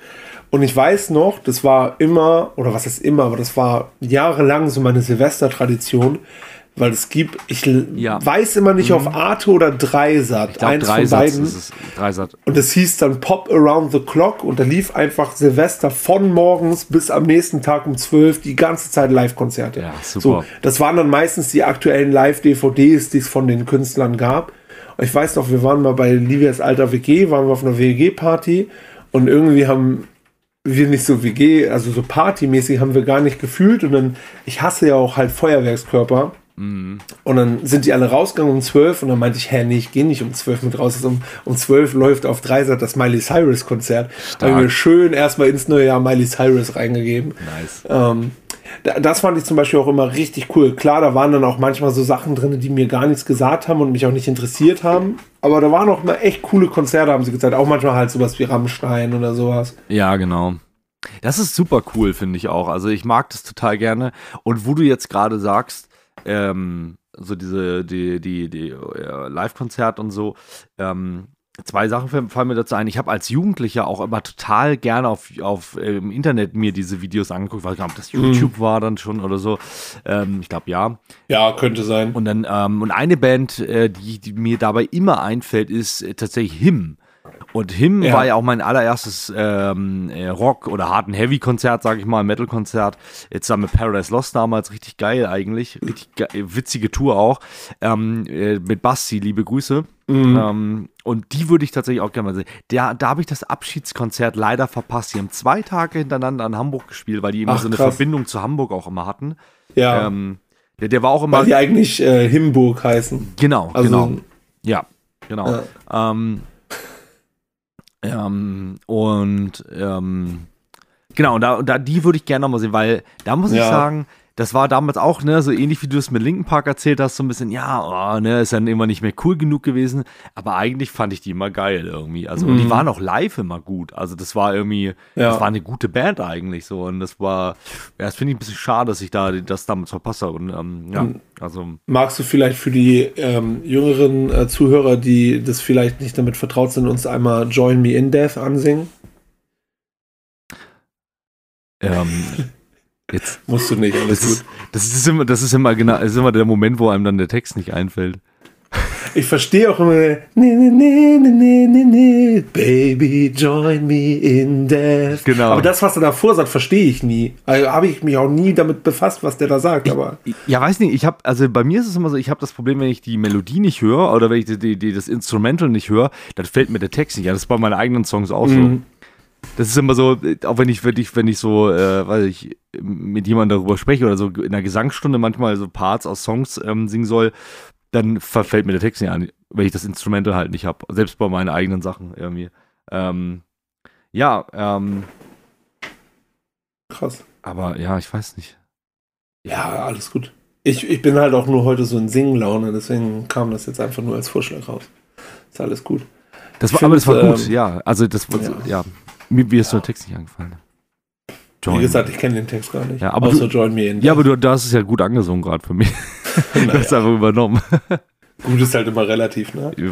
Und ich weiß noch, das war immer, oder was ist immer, aber das war jahrelang so meine Silvestertradition, weil es gibt, ich Ja. Mhm. weiß immer nicht auf Arte oder Dreisat, Ich glaube, eins von Dreisatz beiden. ist es. Und es hieß dann Pop Around the Clock und da lief einfach Silvester von morgens bis am nächsten Tag um 12 die ganze Zeit Live-Konzerte. Ja, super. So, das waren dann meistens die aktuellen Live-DVDs, die es von den Künstlern gab. Und ich weiß noch, wir waren mal bei Livias alter WG, waren wir auf einer WG-Party und irgendwie haben wir nicht so WG, also so partymäßig haben wir gar nicht gefühlt und dann, ich hasse ja auch halt Feuerwerkskörper. Und dann sind die alle rausgegangen um 12 und dann meinte ich, hä, nee, ich gehe nicht um 12 mit raus. Also um, um 12 läuft auf Dreisat das Miley Cyrus Konzert. Da habe ich mir schön erstmal ins neue Jahr Miley Cyrus reingegeben. Nice. Ähm, da- das fand ich zum Beispiel auch immer richtig cool. Klar, da waren dann auch manchmal so Sachen drin, die mir gar nichts gesagt haben und mich auch nicht interessiert haben. Aber da waren auch immer echt coole Konzerte, haben sie gezeigt. Auch manchmal halt sowas wie Rammstein oder sowas. Ja, genau. Das ist super cool, finde ich auch. Also ich mag das total gerne. Und wo du jetzt gerade sagst, ähm, so diese, die, die, die äh, Live-Konzert und so, ähm, zwei Sachen fallen- mir dazu ein. Ich habe als Jugendlicher auch immer total gerne auf, auf äh, im Internet mir diese Videos angeguckt, weil ich glaube, das YouTube war dann schon oder so. Ähm, ich glaube, ja. Ja, könnte sein. Und dann, ähm, und eine Band, äh, die, die mir dabei immer einfällt, ist äh, tatsächlich Him. Und Him Ja. war ja auch mein allererstes ähm, äh, Rock- oder and Heavy-Konzert, sag ich mal, Metal-Konzert. Jetzt zusammen mit Paradise Lost damals, richtig geil eigentlich. Richtig ge witzige Tour auch. Ähm, äh, mit Basti, liebe Grüße. Ähm, und die würde ich tatsächlich auch gerne mal sehen. Da, da habe ich das Abschiedskonzert leider verpasst. Die haben zwei Tage hintereinander in Hamburg gespielt, weil die immer Ach, so eine krass. Verbindung zu Hamburg auch immer hatten. Ja, Ähm, der, der war auch immer weil die eigentlich äh, Himburg heißen. Genau, Also, genau. Ja, genau. Ja. Ähm, ähm, und ähm, genau, da, da die würde ich gerne nochmal sehen, weil da muss ich Ja. sagen, das war damals auch, ne, so ähnlich wie du es mit Linken Park erzählt hast, so ein bisschen, ja, oh, ne, ist dann immer nicht mehr cool genug gewesen, aber eigentlich fand ich die immer geil irgendwie. Also, und die waren auch live immer gut. Also, das war irgendwie, Mhm. Ja. das war eine gute Band eigentlich so. Und das war, ja, das finde ich ein bisschen schade, dass ich da das damals verpasst habe. Und ähm, ja, Mhm. also. Magst du vielleicht für die ähm, jüngeren äh, Zuhörer, die das vielleicht nicht damit vertraut sind, uns einmal Join Me in Death ansingen? Ähm, jetzt, Musst du nicht, alles das ist, das ist immer, das ist immer genau, ist immer der Moment, wo einem dann der Text nicht einfällt. ich verstehe auch immer, ne, ne, ne, ne, ne, ne, ne, Baby, join me in death. Genau. Aber das, was er davor sagt, verstehe ich nie. Also habe ich mich auch nie damit befasst, was der da sagt. Aber Ja, weiß nicht, ich habe, also bei mir ist es immer so, ich habe das Problem, wenn ich die Melodie nicht höre oder wenn ich die, die, die, das Instrumental nicht höre, dann fällt mir der Text nicht. Ja, das ist bei meinen eigenen Songs auch so. Das ist immer so, auch wenn ich, wenn ich, wenn ich so, äh, weiß ich, mit jemandem darüber spreche oder so in einer Gesangsstunde manchmal so Parts aus Songs ähm, singen soll, dann verfällt mir der Text nicht an, wenn ich das Instrumental halt nicht habe. Selbst bei meinen eigenen Sachen irgendwie. Ähm, ja, ähm, krass. aber ja, ich weiß nicht. Ja, alles gut. Ich, ich bin halt auch nur heute so in Singenlaune, deswegen kam das jetzt einfach nur als Vorschlag raus. Ist alles gut. Das war, Ich aber das war find, gut, ähm, ja. Also das war, ja. ja. Mir, mir ist der Text nicht angefallen. Wie Join. gesagt, ich kenne den Text gar nicht. Ja, aber Außer du- Join Me in ja, aber du, hast es ja gut angesungen gerade für mich. Du hast naja, einfach übernommen. Gut ist halt immer relativ, ne? Ja.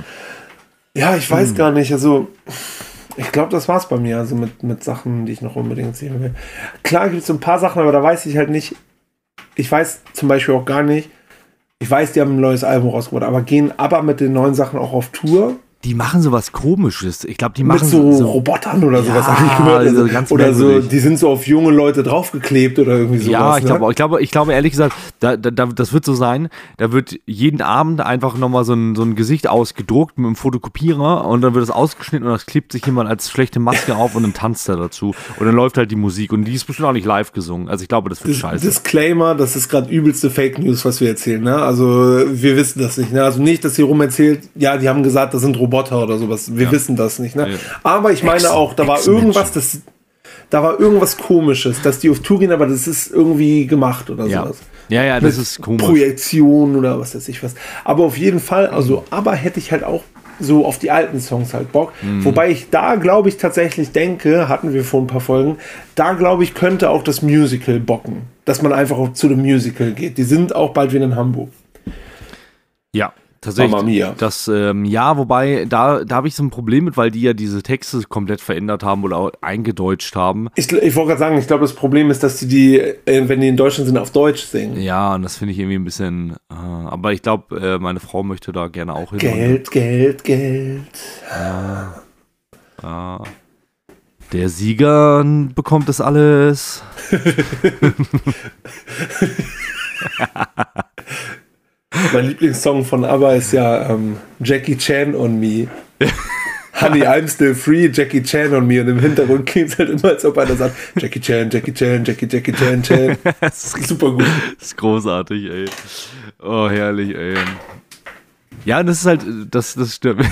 Ja, ich weiß Hm. gar nicht. Also, ich glaube, das war's bei mir. Also mit, mit Sachen, die ich noch unbedingt sehen will. Klar gibt es so ein paar Sachen, aber da weiß ich halt nicht. Ich weiß zum Beispiel auch gar nicht. Ich weiß, die haben ein neues Album rausgebracht, aber gehen aber mit den neuen Sachen auch auf Tour. Die machen sowas komisches. Ich glaube, die Mit machen so, so Robotern oder sowas. Ja, hab ich gehört. Also, also oder so, die sind so auf junge Leute draufgeklebt oder irgendwie sowas. ja, ich ne? glaube, ich glaube, ich glaube ehrlich gesagt, da, da, da, das wird so sein. Da wird jeden Abend einfach nochmal so ein, so ein Gesicht ausgedruckt mit einem Fotokopierer und dann wird es ausgeschnitten und das klebt sich jemand als schlechte Maske auf und dann tanzt er dazu. Und dann läuft halt die Musik und die ist bestimmt auch nicht live gesungen. Also ich glaube, das wird Dis scheiße. Disclaimer, das ist gerade übelste Fake News, was wir erzählen. Ne? Also wir wissen das nicht. Ne? Also nicht, dass hier rum erzählt, ja, die haben gesagt, das sind Roboter oder sowas. Wir Ja. wissen das nicht. Ne? Ja. Aber ich meine auch, da war irgendwas, das, da war irgendwas Komisches, dass die auf Tour gehen, aber das ist irgendwie gemacht oder ja. sowas. ja, ja, das Mit ist komisch. Projektion oder was weiß ich was. Aber auf jeden Fall, also, aber hätte ich halt auch so auf die alten Songs halt Bock. Mhm. Wobei ich da, glaube ich, tatsächlich denke, hatten wir vor ein paar Folgen, da glaube ich, könnte auch das Musical bocken. Dass man einfach auch zu dem Musical geht. Die sind auch bald wieder in Hamburg. Ja, tatsächlich. Mamma mia. Das, ähm, ja, wobei, da, da habe ich so ein Problem mit, weil die ja diese Texte komplett verändert haben oder eingedeutscht haben. Ich, ich wollte gerade sagen, ich glaube, das Problem ist, dass die die, äh, wenn die in Deutschland sind, auf Deutsch singen. Ja, und das finde ich irgendwie ein bisschen. Äh, aber ich glaube, äh, meine Frau möchte da gerne auch hin. Geld, Geld, Geld. Ja. Der Sieger bekommt das alles. Mein Lieblingssong von ABBA ist ja ähm, Jackie Chan on Me. Honey, I'm still free, Jackie Chan on me. Und im Hintergrund klingt es halt immer, als ob einer sagt, Jackie Chan, Jackie Chan, Jackie, Jackie Chan, Chan. das ist Super gut. Das ist großartig, ey. Oh, herrlich, ey. Ja, das ist halt, das, das stimmt.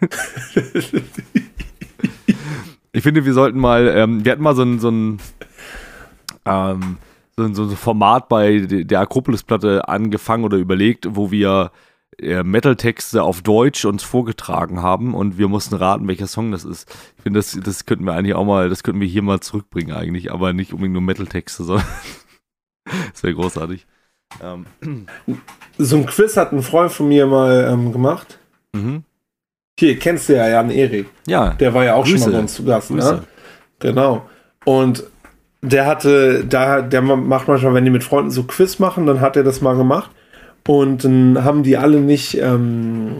ich finde, wir sollten mal, ähm, wir hatten mal so ein, so ein, ähm, so ein, so ein Format bei de- der Akropolis-Platte angefangen oder überlegt, wo wir äh, Metal-Texte auf Deutsch uns vorgetragen haben und wir mussten raten, welcher Song das ist. Ich finde, das, das könnten wir eigentlich auch mal, das könnten wir hier mal zurückbringen eigentlich, aber nicht unbedingt nur Metal-Texte, sondern das wäre großartig. Ähm, So ein Quiz hat ein Freund von mir mal ähm, gemacht. mhm. Hier, kennst du ja Jan Erik. Ja, Der war ja auch schon Grüße. mal bei uns zu Gast. Ne? Genau. Und der hatte, da, der macht manchmal, wenn die mit Freunden so Quiz machen, dann hat er das mal gemacht. Und dann haben die alle nicht ähm,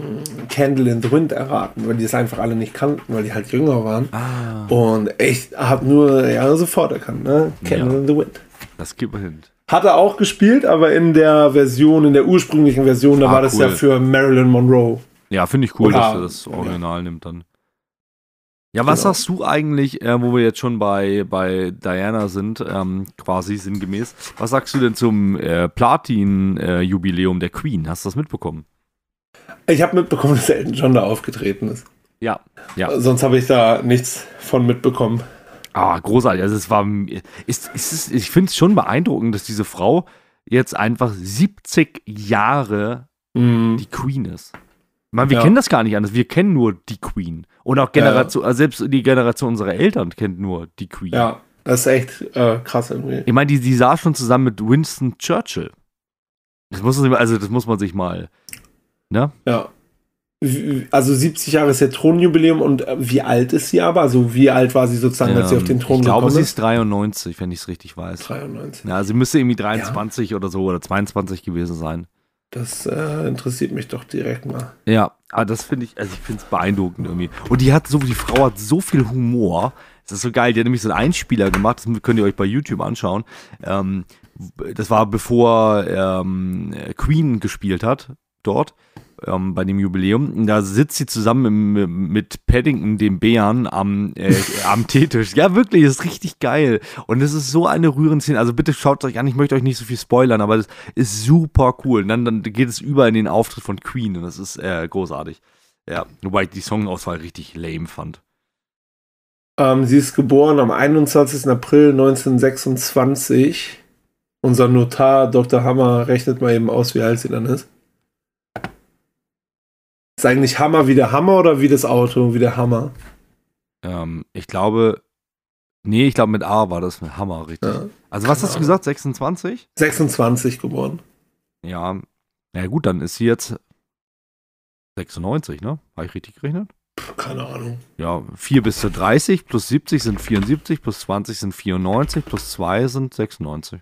Candle in the Wind erraten, weil die es einfach alle nicht kannten, weil die halt jünger waren. Ah, Und ich habe nur ja sofort erkannt, ne? Candle Ja. in the Wind. das gibt man hin. Hat er auch gespielt, aber in der Version, in der ursprünglichen Version, da Ah, war das cool. ja für Marilyn Monroe. Ja, finde ich cool, Oder- dass er das Original nimmt dann. Ja, was Genau. sagst du eigentlich, äh, wo wir jetzt schon bei, bei Diana sind, ähm, quasi sinngemäß, was sagst du denn zum äh, Platin-Jubiläum der Queen? Hast du das mitbekommen? Ich habe mitbekommen, dass Elton John da aufgetreten ist. Ja. Ja. Sonst habe ich da nichts von mitbekommen. Ah, großartig. Also es war, ist, ist, es- ich finde es schon beeindruckend, dass diese Frau jetzt einfach 70 Jahre Mhm. die Queen ist. Man, wir Ja. kennen das gar nicht anders. Wir kennen nur die Queen. Und auch Generation, also selbst die Generation unserer Eltern kennt nur die Queen. Ja, das ist echt äh, krass irgendwie. Ich meine, die, die saß schon zusammen mit Winston Churchill. Das muss man, sich mal- also das muss man sich mal. Ne? Ja. Also 70 Jahre ist ja Thronjubiläum und äh, wie alt ist sie aber? Also wie alt war sie sozusagen, als sie auf den Thron Ähm, ich glaube, gekommen sie ist? ist 93, wenn ich es richtig weiß. 93. Ja, sie müsste irgendwie 23 oder so oder 22 gewesen sein. Das äh, interessiert mich doch direkt mal. Ja, aber das finde ich, also ich finde es beeindruckend irgendwie. Und die hat so, die Frau hat so viel Humor. Das ist so geil. Die hat nämlich so einen Einspieler gemacht, das könnt ihr euch bei YouTube anschauen. Ähm, das war bevor ähm, Queen gespielt hat dort ähm, bei dem Jubiläum. Da sitzt sie zusammen im, mit Paddington, dem Bären, am, äh, am Teetisch. Ja, wirklich, ist richtig geil. Und es ist so eine rührende Szene. Also bitte schaut euch an, ich möchte euch nicht so viel spoilern, aber das ist super cool. Und dann, dann geht es über in den Auftritt von Queen und das ist äh, großartig. Ja, wobei ich die Songauswahl richtig lame fand. Ähm, sie ist geboren am 21. April 1926. Unser Notar Dr. Hammer rechnet mal eben aus, wie alt sie dann ist. Ist eigentlich Hammer wie der Hammer oder wie das Auto, wie der Hammer? Ähm, ich glaube, nee, ich glaube mit A war das mit Hammer, richtig. Ja, also was hast du gesagt, 26? 26 geboren. Ja, na gut, dann ist sie jetzt 96, ne? Habe ich richtig gerechnet? Keine Ahnung. Ja, 4 bis zu 30 plus 70 sind 74, plus 20 sind 94, plus 2 sind 96.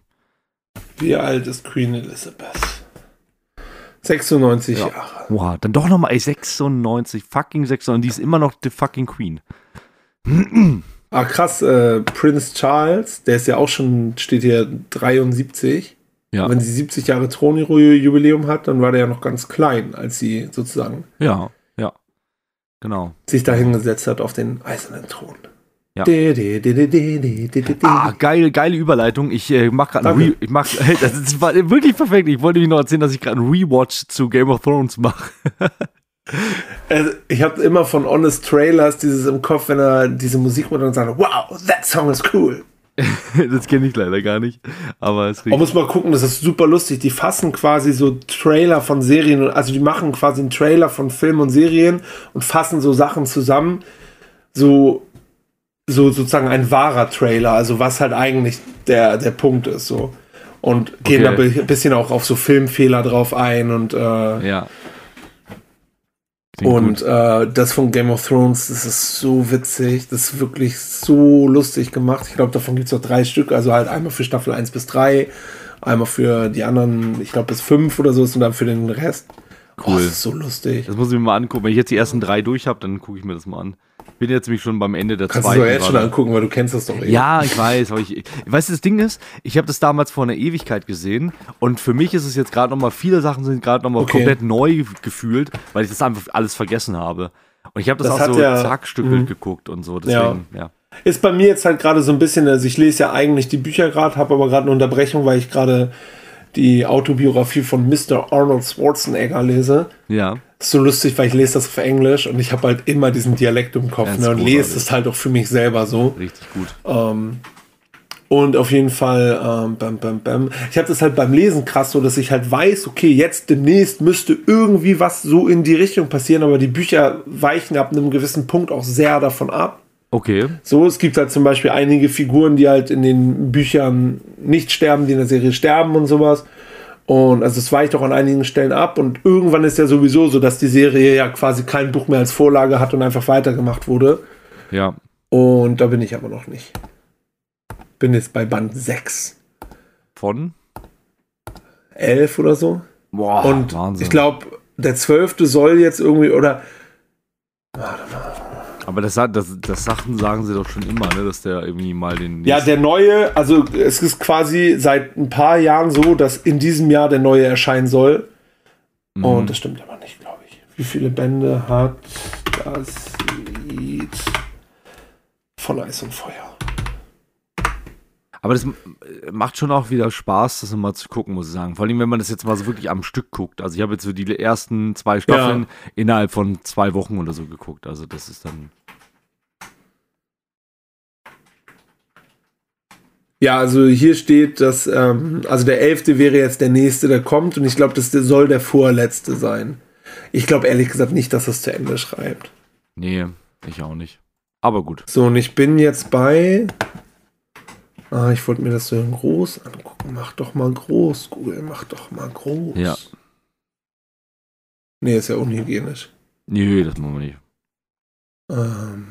Wie alt ist Queen Elizabeth? 96 ja. Jahre. Wow, dann doch nochmal, ey, 96, fucking 96, die ist immer noch die fucking Queen. ah, krass, äh, Prince Charles, der ist ja auch schon, steht hier 73. Ja. wenn sie 70 Jahre Thronjubiläum hat, dann war der ja noch ganz klein, als sie sozusagen. Ja, ja. Genau. Sich da hingesetzt hat auf den eisernen Thron. Ja. Ah, geile, geile Überleitung. Ich äh, mach gerade ein Re ich mach, das ist, war wirklich perfekt. Ich wollte mich noch erzählen, dass ich gerade einen Rewatch zu Game of Thrones mache. also, ich habe immer von Honest Trailers dieses im Kopf, wenn er diese Musik macht und sagt, wow, that song is cool. das kenne ich leider gar nicht. Aber es Man muss mal gucken, das ist super lustig. Die fassen quasi so Trailer von Serien, also die machen quasi einen Trailer von Filmen und Serien und fassen so Sachen zusammen. So so sozusagen ein wahrer Trailer, also was halt eigentlich der, der Punkt ist, so. Und gehen okay. da ein bisschen auch auf so Filmfehler drauf ein und äh, ja. und äh, das von Game of Thrones, das ist so witzig, das ist wirklich so lustig gemacht. Ich glaube, davon gibt es auch drei Stück, also halt einmal für Staffel 1 bis 3, einmal für die anderen, ich glaube bis 5 oder so und dann für den Rest. Cool. Oh, das ist so lustig. Das muss ich mir mal angucken. Wenn ich jetzt die ersten drei durch habe, dann gucke ich mir das mal an bin jetzt nämlich schon beim Ende der Kannst zweiten. Kannst du jetzt schon angucken, weil du kennst das doch eben. Ja, ich weiß. Aber ich, ich, weißt du, das Ding ist, ich habe das damals vor einer Ewigkeit gesehen und für mich ist es jetzt gerade nochmal, viele Sachen sind gerade nochmal okay. komplett neu gefühlt, weil ich das einfach alles vergessen habe. Und ich habe das, das, auch so ja, zackstückelt mhm. geguckt und so. Deswegen, ja. ja. Ist bei mir jetzt halt gerade so ein bisschen, also ich lese ja eigentlich die Bücher gerade, habe aber gerade eine Unterbrechung, weil ich gerade die Autobiografie von Mr. Arnold Schwarzenegger lese. Ja. ist so lustig, weil ich lese das auf Englisch und ich habe halt immer diesen Dialekt im Kopf ne, und lese es halt auch für mich selber so. Richtig gut. Ähm, und auf jeden Fall, ähm, bam, bam, bam. Ich habe das halt beim Lesen krass so, dass ich halt weiß, okay, jetzt demnächst müsste irgendwie was so in die Richtung passieren, aber die Bücher weichen ab einem gewissen Punkt auch sehr davon ab. Okay. So, es gibt halt zum Beispiel einige Figuren, die halt in den Büchern nicht sterben, die in der Serie sterben und sowas. Und also es weicht auch an einigen Stellen ab und irgendwann ist ja sowieso so, dass die Serie ja quasi kein Buch mehr als Vorlage hat und einfach weitergemacht wurde. Ja. Und da bin ich aber noch nicht. Bin jetzt bei Band 6. Von? 11 oder so. Boah, und Wahnsinn. ich glaube, der 12. soll jetzt irgendwie, oder. Warte mal. Aber das, das, das Sachen sagen sie doch schon immer, ne, dass der irgendwie mal den. Ja, der neue, also es ist quasi seit ein paar Jahren so, dass in diesem Jahr der neue erscheinen soll. Mhm. Und das stimmt aber nicht, glaube ich. Wie viele Bände hat das Lied von Eis und Feuer? Aber das macht schon auch wieder Spaß, das mal zu gucken, muss ich sagen. Vor allem, wenn man das jetzt mal so wirklich am Stück guckt. Also ich habe jetzt so die ersten zwei Staffeln ja. innerhalb von zwei Wochen oder so geguckt. Also das ist dann. Ja, also hier steht, dass, ähm, also der elfte wäre jetzt der nächste, der kommt und ich glaube, das soll der vorletzte sein. Ich glaube ehrlich gesagt nicht, dass das zu Ende schreibt. Nee, ich auch nicht. Aber gut. So, und ich bin jetzt bei. Ah, ich wollte mir das so groß angucken. Mach doch mal groß, Google, mach doch mal groß. Ja. Nee, ist ja unhygienisch. Nee, das machen wir nicht. Ähm.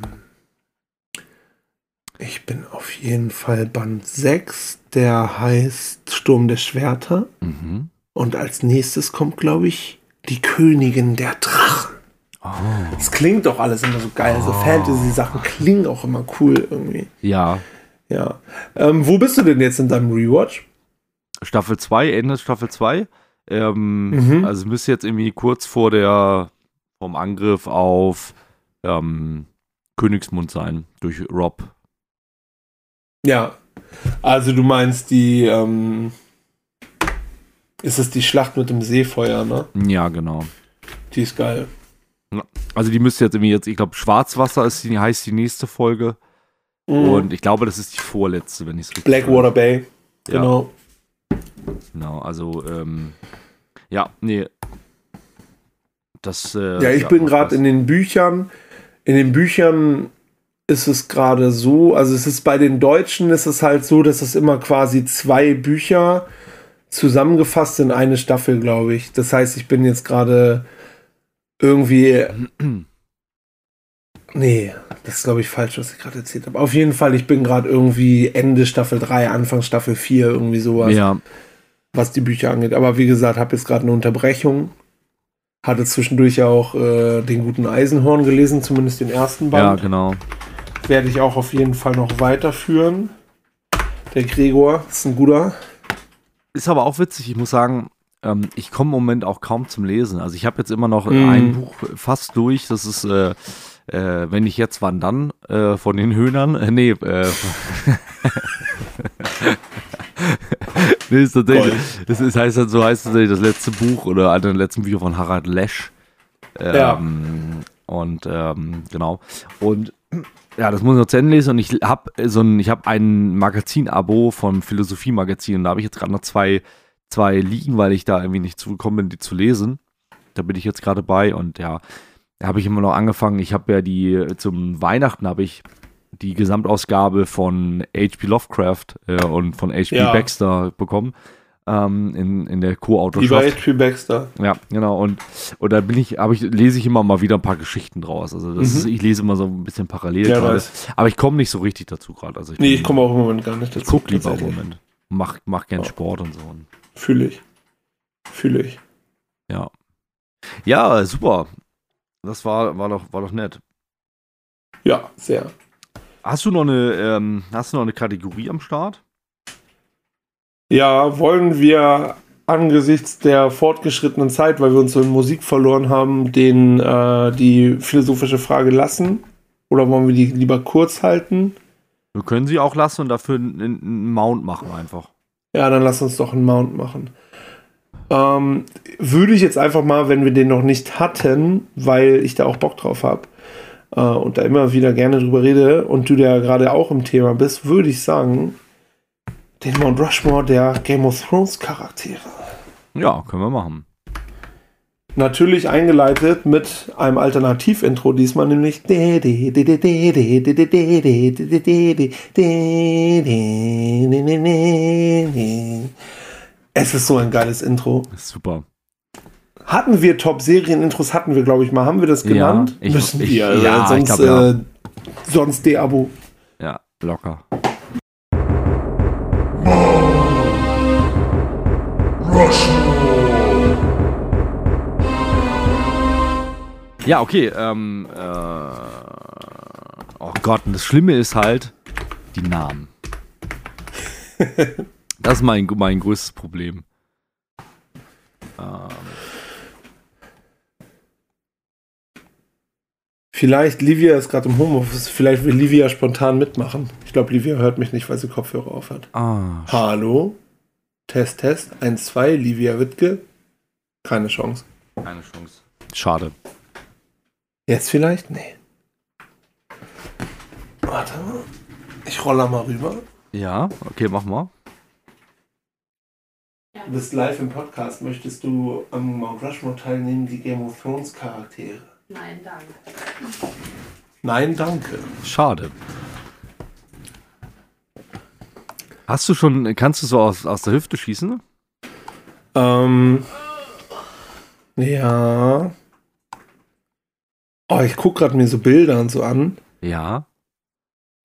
Ich bin auf jeden Fall Band 6, der heißt Sturm der Schwerter. Mhm. Und als nächstes kommt, glaube ich, die Königin der Drachen. Das klingt doch alles immer so geil. So Fantasy-Sachen klingen auch immer cool irgendwie. Ja. Ja. Ähm, wo bist du denn jetzt in deinem Rewatch? Staffel 2, Ende Staffel 2. Ähm, Mhm. Also es müsste jetzt irgendwie kurz vor der vom Angriff auf ähm, Königsmund sein durch Rob. Ja. Also du meinst die, ähm, ist es die Schlacht mit dem Seefeuer, ne? Ja, genau. Die ist geil. Also die müsste jetzt irgendwie jetzt, ich glaube, Schwarzwasser ist die, heißt die nächste Folge. Mhm. Und ich glaube, das ist die vorletzte, wenn ich es richtig Blackwater Bay. Ja. Genau. Genau, also ähm, ja, nee. Das, äh, Ja, ich bin gerade in den Büchern. In den Büchern ist es gerade so, also es ist bei den Deutschen ist es halt so, dass es immer quasi zwei Bücher zusammengefasst in eine Staffel, glaube ich. Das heißt, ich bin jetzt gerade irgendwie. Nee, das ist, glaube ich, falsch, was ich gerade erzählt habe. Auf jeden Fall, ich bin gerade irgendwie Ende Staffel 3, Anfang Staffel 4, irgendwie sowas Ja, was die Bücher angeht. Aber wie gesagt, habe jetzt gerade eine Unterbrechung. Hatte zwischendurch ja auch äh, den guten Eisenhorn gelesen, zumindest den ersten ja, Band. genau. Werde ich auch auf jeden Fall noch weiterführen. Der Gregor ist ein guter. Ist aber auch witzig, ich muss sagen, ähm, ich komme im Moment auch kaum zum Lesen. Also ich habe jetzt immer noch Mhm. ein Buch fast durch, das ist äh, äh, Wenn ich jetzt, wann dann? Äh, von den Höhnern. Äh, nee, äh, nee, ist tatsächlich, das ist, heißt halt, so heißt tatsächlich das letzte Buch oder einer der letzten Bücher von Harald Lesch. Ähm, Ja. Und ähm, genau. Und ja, das muss ich noch zu Ende lesen und ich habe so ein, ich habe ein Magazin-Abo vom Philosophie-Magazin und da habe ich jetzt gerade noch zwei, zwei liegen, weil ich da irgendwie nicht zugekommen bin, die zu lesen. Da bin ich jetzt gerade bei und ja, habe ich immer noch angefangen. Ich habe ja die, zum Weihnachten habe ich die Gesamtausgabe von H.P. Lovecraft äh, und von H.P. Ja. Baxter bekommen. Ähm, in, in der Co-Autorschaft. H.P. Baxter. Ja, genau. Und, und da bin ich, ich, lese ich immer mal wieder ein paar Geschichten draus. Also das Mhm. ist, ich lese immer so ein bisschen parallel Ja, gerade. Aber ich komme nicht so richtig dazu gerade. Also ich Nee, ich komme auch im Moment gar nicht ich dazu. guck lieber im. Moment. Mach, mach gern Ja. Sport und so. Fühle ich. Fühle ich. ja. Ja, super. Das war, war doch, war doch nett. Ja, sehr. Hast du noch eine, ähm, hast du noch eine Kategorie am Start? Ja, wollen wir angesichts der fortgeschrittenen Zeit, weil wir uns so in Musik verloren haben, den, äh, die philosophische Frage lassen? Oder wollen wir die lieber kurz halten? Wir können sie auch lassen und dafür einen, einen Mount machen einfach. Ja, dann lass uns doch einen Mount machen. Ähm, würde ich jetzt einfach mal, wenn wir den noch nicht hatten, weil ich da auch Bock drauf habe äh, und da immer wieder gerne drüber rede und du da gerade auch im Thema bist, würde ich sagen, den Mount Rushmore der Game of Thrones Charaktere. Ja, können wir machen. Natürlich eingeleitet mit einem Alternativintro diesmal, nämlich es ist so ein geiles Intro. Super. Hatten wir Top-Serien-Intros, hatten wir, glaube ich, mal. Haben wir das Ja, genannt? ich- Müssen ich- wir. ja, ich sonst, glaub, ja. äh, sonst De-Abo. Ja, locker. Ja, okay. Ähm, äh, oh Gott, und das Schlimme ist halt die Namen. Das ist mein, mein größtes Problem. Ähm, Vielleicht, Livia ist gerade im Homeoffice, vielleicht will Livia spontan mitmachen. Ich glaube, Livia hört mich nicht, weil sie Kopfhörer auf hat. ah, Hallo? Test, Test. 1, 2, Livia Wittke. Keine Chance. keine Chance. Schade. Jetzt vielleicht? Nee. Warte mal. Ich rolle mal rüber. Ja, okay, mach mal. Du bist live im Podcast. Möchtest du am Mount Rushmore teilnehmen, die Game of Thrones Charaktere? Nein, danke. Nein, danke. Schade. Hast du schon, kannst du so aus, aus der Hüfte schießen? Ähm. Ja. Oh, ich gucke gerade mir so Bilder und so an, Ja.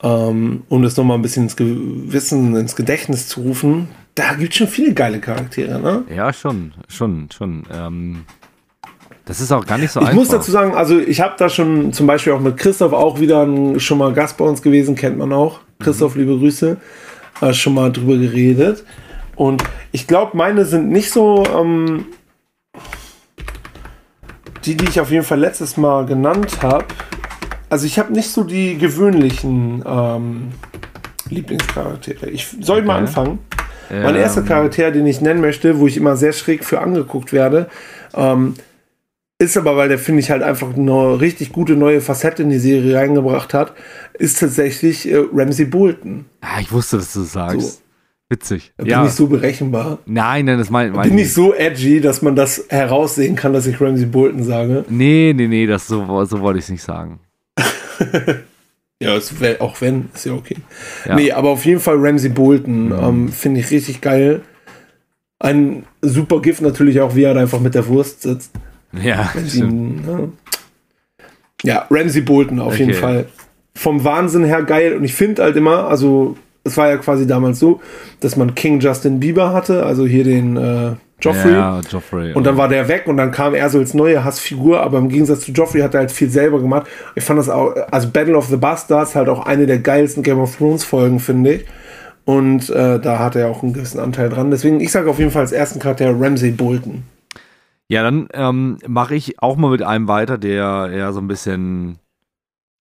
ähm, um das nochmal ein bisschen ins Gewissen, ins Gedächtnis zu rufen. Da gibt es schon viele geile Charaktere, ne? Ja, schon, schon, schon. Ähm, das ist auch gar nicht so ich einfach. muss dazu sagen, also ich habe da schon zum Beispiel auch mit Christoph auch wieder ein, schon mal Gast bei uns gewesen, kennt man auch. Christoph, liebe Grüße, äh, schon mal drüber geredet. Und ich glaube, meine sind nicht so ähm, die, die ich auf jeden Fall letztes Mal genannt habe. Also ich habe nicht so die gewöhnlichen ähm, Lieblingscharaktere. Ich soll ich mal Okay. Mein erster Charakter, den ich nennen möchte, wo ich immer sehr schräg für angeguckt werde, ähm, ist aber, weil der, finde ich, halt einfach eine richtig gute neue Facette in die Serie reingebracht hat, ist tatsächlich äh, Ramsey Bolton. Ah, ich wusste, dass du das sagst. So. Witzig. Bin Ja. nicht so berechenbar. Nein, nein, das mein, mein Bin nicht so edgy, dass man das heraussehen kann, dass ich Ramsey Bolton sage. Nee, nee, nee, das so, so wollte ich es nicht sagen. Ja, es wär, auch wenn, ist ja okay. Ja. Nee, aber auf jeden Fall Ramsey Bolton ähm, finde ich richtig geil. Ein super Gift natürlich auch, wie er da einfach mit der Wurst sitzt. Ja, ihn, ne? Ja, Ramsey Bolton auf jeden Okay. Fall. Vom Wahnsinn her geil. Und ich finde halt immer, also es war ja quasi damals so, dass man King Justin Bieber hatte, also hier den äh, Joffrey. Ja, Joffrey. Und dann war der weg und dann kam er so als neue Hassfigur, aber im Gegensatz zu Joffrey hat er halt viel selber gemacht. Ich fand das auch, also Battle of the Bastards halt auch eine der geilsten Game of Thrones Folgen, finde ich. Und äh, da hat er auch einen gewissen Anteil dran. Deswegen, ich sage auf jeden Fall als ersten Charakter Ramsey Bolton. Ja, dann ähm, mache ich auch mal mit einem weiter, der eher so ein bisschen,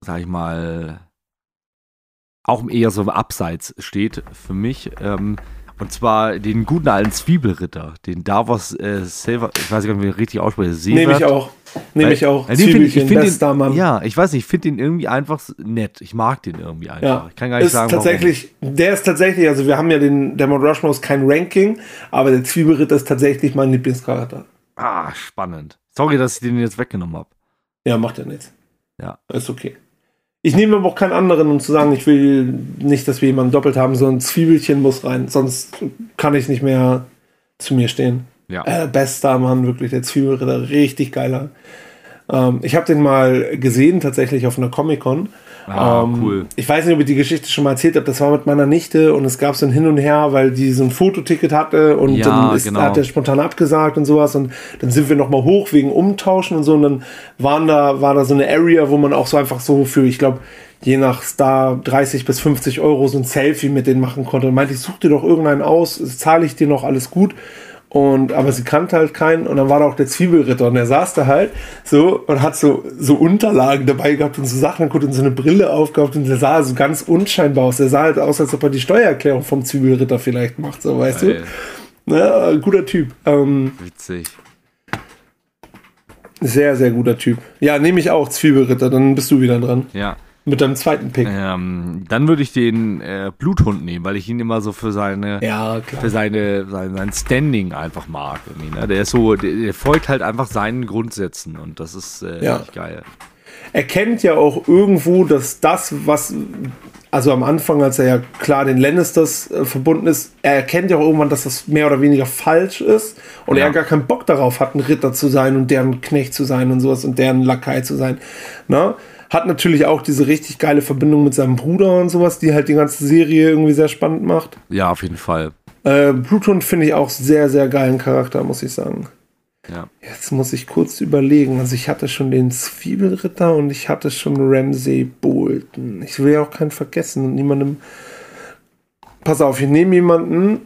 sag ich mal, auch eher so Abseits steht für mich. Ähm, und zwar den guten alten Zwiebelritter, den Davos äh, Silver, ich weiß gar nicht, wie ich richtig ausspreche. Nehme ich auch. Nehme ich auch. weil den find ich- ich Zwiebelchen, find bester den, Mann. Ja, ich weiß nicht, ich finde den irgendwie einfach nett. Ich mag den irgendwie einfach. Ja, Ich kann gar nicht ist sagen, tatsächlich, der ist tatsächlich, also wir haben ja den, der Mount Rushmore ist kein Ranking, aber der Zwiebelritter ist tatsächlich mein Lieblingscharakter. warum. Ah, spannend. Sorry, dass ich den jetzt weggenommen habe. Ja, macht er nichts. Ja. Ist okay. Ich nehme aber auch keinen anderen, um zu sagen, ich will nicht, dass wir jemanden doppelt haben, sondern Zwiebelchen muss rein, sonst kann ich nicht mehr zu mir stehen. Ja. Äh, bester Mann, wirklich, der Zwiebelritter, richtig geiler. Ähm, ich habe den mal gesehen, tatsächlich auf einer Comic-Con. Ah, Ähm, cool. Ich weiß nicht, ob ich die Geschichte schon mal erzählt habe. Das war mit meiner Nichte und es gab so ein Hin und Her, weil die so ein Fototicket hatte und Ja, dann ist, genau. hat der spontan abgesagt und sowas. Und dann sind wir nochmal hoch wegen Umtauschen und so. Und dann waren da, war da so eine Area, wo man auch so einfach so für, ich glaube, je nach Star 30 bis 50 Euro so ein Selfie mit denen machen konnte. Und meinte ich, such dir doch irgendeinen aus, zahle ich dir noch alles gut. Und, aber sie kannte halt keinen und dann war da auch der Zwiebelritter und der saß da halt so und hat so, so Unterlagen dabei gehabt und so Sachen geguckt und so eine Brille aufgehabt und der sah so ganz unscheinbar aus. Der sah halt aus, als ob er die Steuererklärung vom Zwiebelritter vielleicht macht, so weißt Geil. du. Ja, guter Typ. Ähm, Witzig. sehr, sehr guter Typ. Ja, nehme ich auch Zwiebelritter, dann bist du wieder dran. Ja. Mit deinem zweiten Pick. Ähm, dann würde ich den äh, Bluthund nehmen, weil ich ihn immer so für seine Ja, für seine, sein, sein Standing einfach mag. Irgendwie, ne? Der ist so, der, der folgt halt einfach seinen Grundsätzen und das ist äh, Ja. geil. er kennt ja auch irgendwo, dass das, was, also am Anfang, als er ja klar den Lannisters äh, verbunden ist, er erkennt ja auch irgendwann, dass das mehr oder weniger falsch ist und Ja. er gar keinen Bock darauf hat, ein Ritter zu sein und deren Knecht zu sein und sowas und deren Lakai zu sein. Na? Hat natürlich auch diese richtig geile Verbindung mit seinem Bruder und sowas, die halt die ganze Serie irgendwie sehr spannend macht. Ja, auf jeden Fall. Äh, Bluthund finde ich auch sehr, sehr geilen Charakter, muss ich sagen. Ja. Jetzt muss ich kurz überlegen. Also ich hatte schon den Zwiebelritter und ich hatte schon Ramsey Bolton. Ich will ja auch keinen vergessen und niemandem. Pass auf, ich nehme jemanden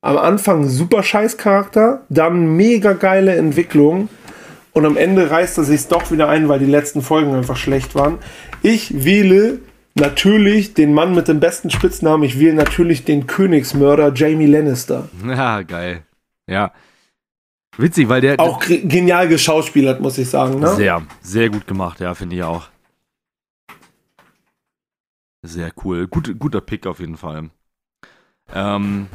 am Anfang super scheiß Charakter, dann mega geile Entwicklung und am Ende reißt er sich doch wieder ein, weil die letzten Folgen einfach schlecht waren. Ich wähle natürlich den Mann mit dem besten Spitznamen. Ich wähle natürlich den Königsmörder Jamie Lannister. Ja, geil. Ja. Witzig, weil der Auch genial geschauspielert, muss ich sagen. Ne? sehr, sehr gut gemacht, ja, finde ich auch. Sehr cool. Gut, guter Pick auf jeden Fall. Ähm,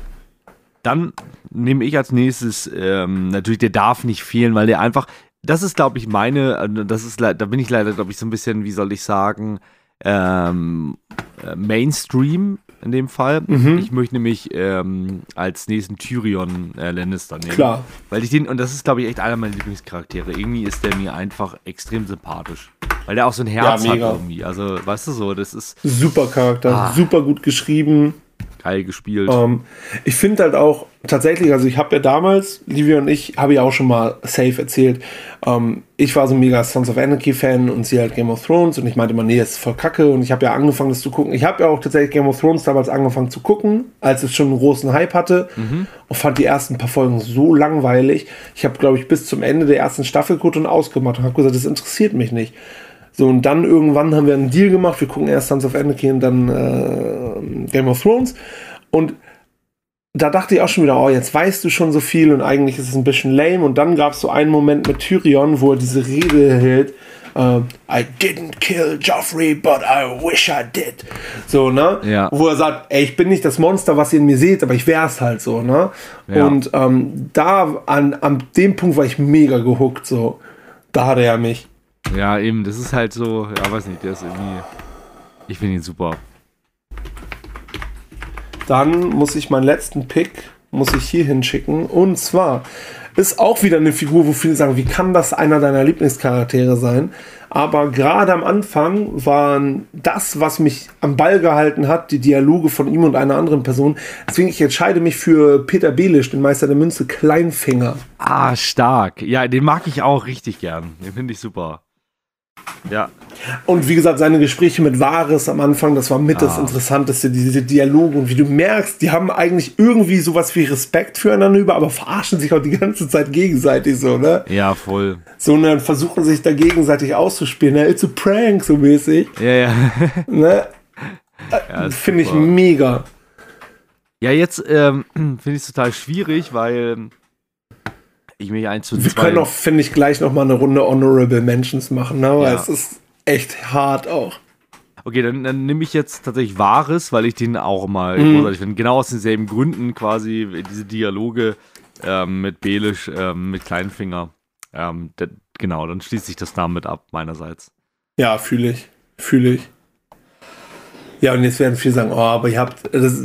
dann nehme ich als nächstes, ähm, natürlich, der darf nicht fehlen, weil der einfach, das ist, glaube ich, meine, äh, das ist, da bin ich leider, glaube ich, so ein bisschen, wie soll ich sagen, ähm, äh, Mainstream in dem Fall. Mhm. Ich möchte nämlich ähm, als nächsten Tyrion äh, Lannister nehmen. Klar. Weil ich den, und das ist, glaube ich, echt einer meiner Lieblingscharaktere. Irgendwie ist der mir einfach extrem sympathisch. Weil der auch so ein Herz Ja, hat irgendwie. Also, weißt du so, das ist Super Charakter, Ah. super gut geschrieben. Geil gespielt. Ähm, ich finde halt auch tatsächlich, also ich habe ja damals, Livia und ich, habe ja auch schon mal safe erzählt, ähm, ich war so ein mega Sons of Anarchy-Fan und sie halt Game of Thrones und ich meinte immer, nee, das ist voll kacke und ich habe ja angefangen, das zu gucken. Ich habe ja auch tatsächlich Game of Thrones damals angefangen zu gucken, als es schon einen großen Hype hatte mhm. und fand die ersten paar Folgen so langweilig. Ich habe, glaube ich, bis zum Ende der ersten Staffel geguckt und ausgemacht und habe gesagt, das interessiert mich nicht. So, und dann irgendwann haben wir einen Deal gemacht. Wir gucken erst Sons of Anarchy und dann äh, Game of Thrones. Und da dachte ich auch schon wieder, oh, jetzt weißt du schon so viel und eigentlich ist es ein bisschen lame. Und dann gab es so einen Moment mit Tyrion, wo er diese Rede hält. Uh, I didn't kill Joffrey, but I wish I did. So, ne? Ja. Wo er sagt, ey, ich bin nicht das Monster, was ihr in mir seht, aber ich wär's halt so, ne? Ja. Und ähm, da, an, an dem Punkt war ich mega gehuckt, so. Da hatte er mich. Ja, eben, das ist halt so, ja, weiß nicht, der ist irgendwie. Ich finde ihn super. Dann muss ich meinen letzten Pick, muss ich hier hinschicken. Und zwar ist auch wieder eine Figur, wo viele sagen, wie kann das einer deiner Lieblingscharaktere sein? Aber gerade am Anfang waren das, was mich am Ball gehalten hat, die Dialoge von ihm und einer anderen Person. Deswegen ich entscheide mich für Peter Belisch, den Meister der Münze, Kleinfinger. Ah, stark. Ja, den mag ich auch richtig gern. Den finde ich super. Ja. Und wie gesagt, seine Gespräche mit Vares am Anfang, das war mit ah. das Interessanteste, diese Dialoge. Und wie du merkst, die haben eigentlich irgendwie sowas wie Respekt füreinander, aber verarschen sich auch die ganze Zeit gegenseitig so, ne? Ja, voll. So, und dann versuchen sich da gegenseitig auszuspielen. Ne? It's a prank, so mäßig. Ja, ja. ne? Ja, Finde ich mega. Ja, jetzt ähm, finde ich es total schwierig, weil ich mich eins zu Wir zwei können auch, finde ich, gleich noch mal eine Runde Honorable Mentions machen, ne? weil ja. es ist echt hart auch. Okay, dann, dann nehme ich jetzt tatsächlich Wahres, weil ich den auch mal mhm. großartig finde. Genau aus denselben Gründen quasi diese Dialoge ähm, mit Belisch, ähm, mit Kleinfinger. Ähm, der, genau, dann schließt sich das damit ab, meinerseits. Ja, fühle ich. Fühle ich. Ja, und jetzt werden viele sagen, oh, aber ihr habt das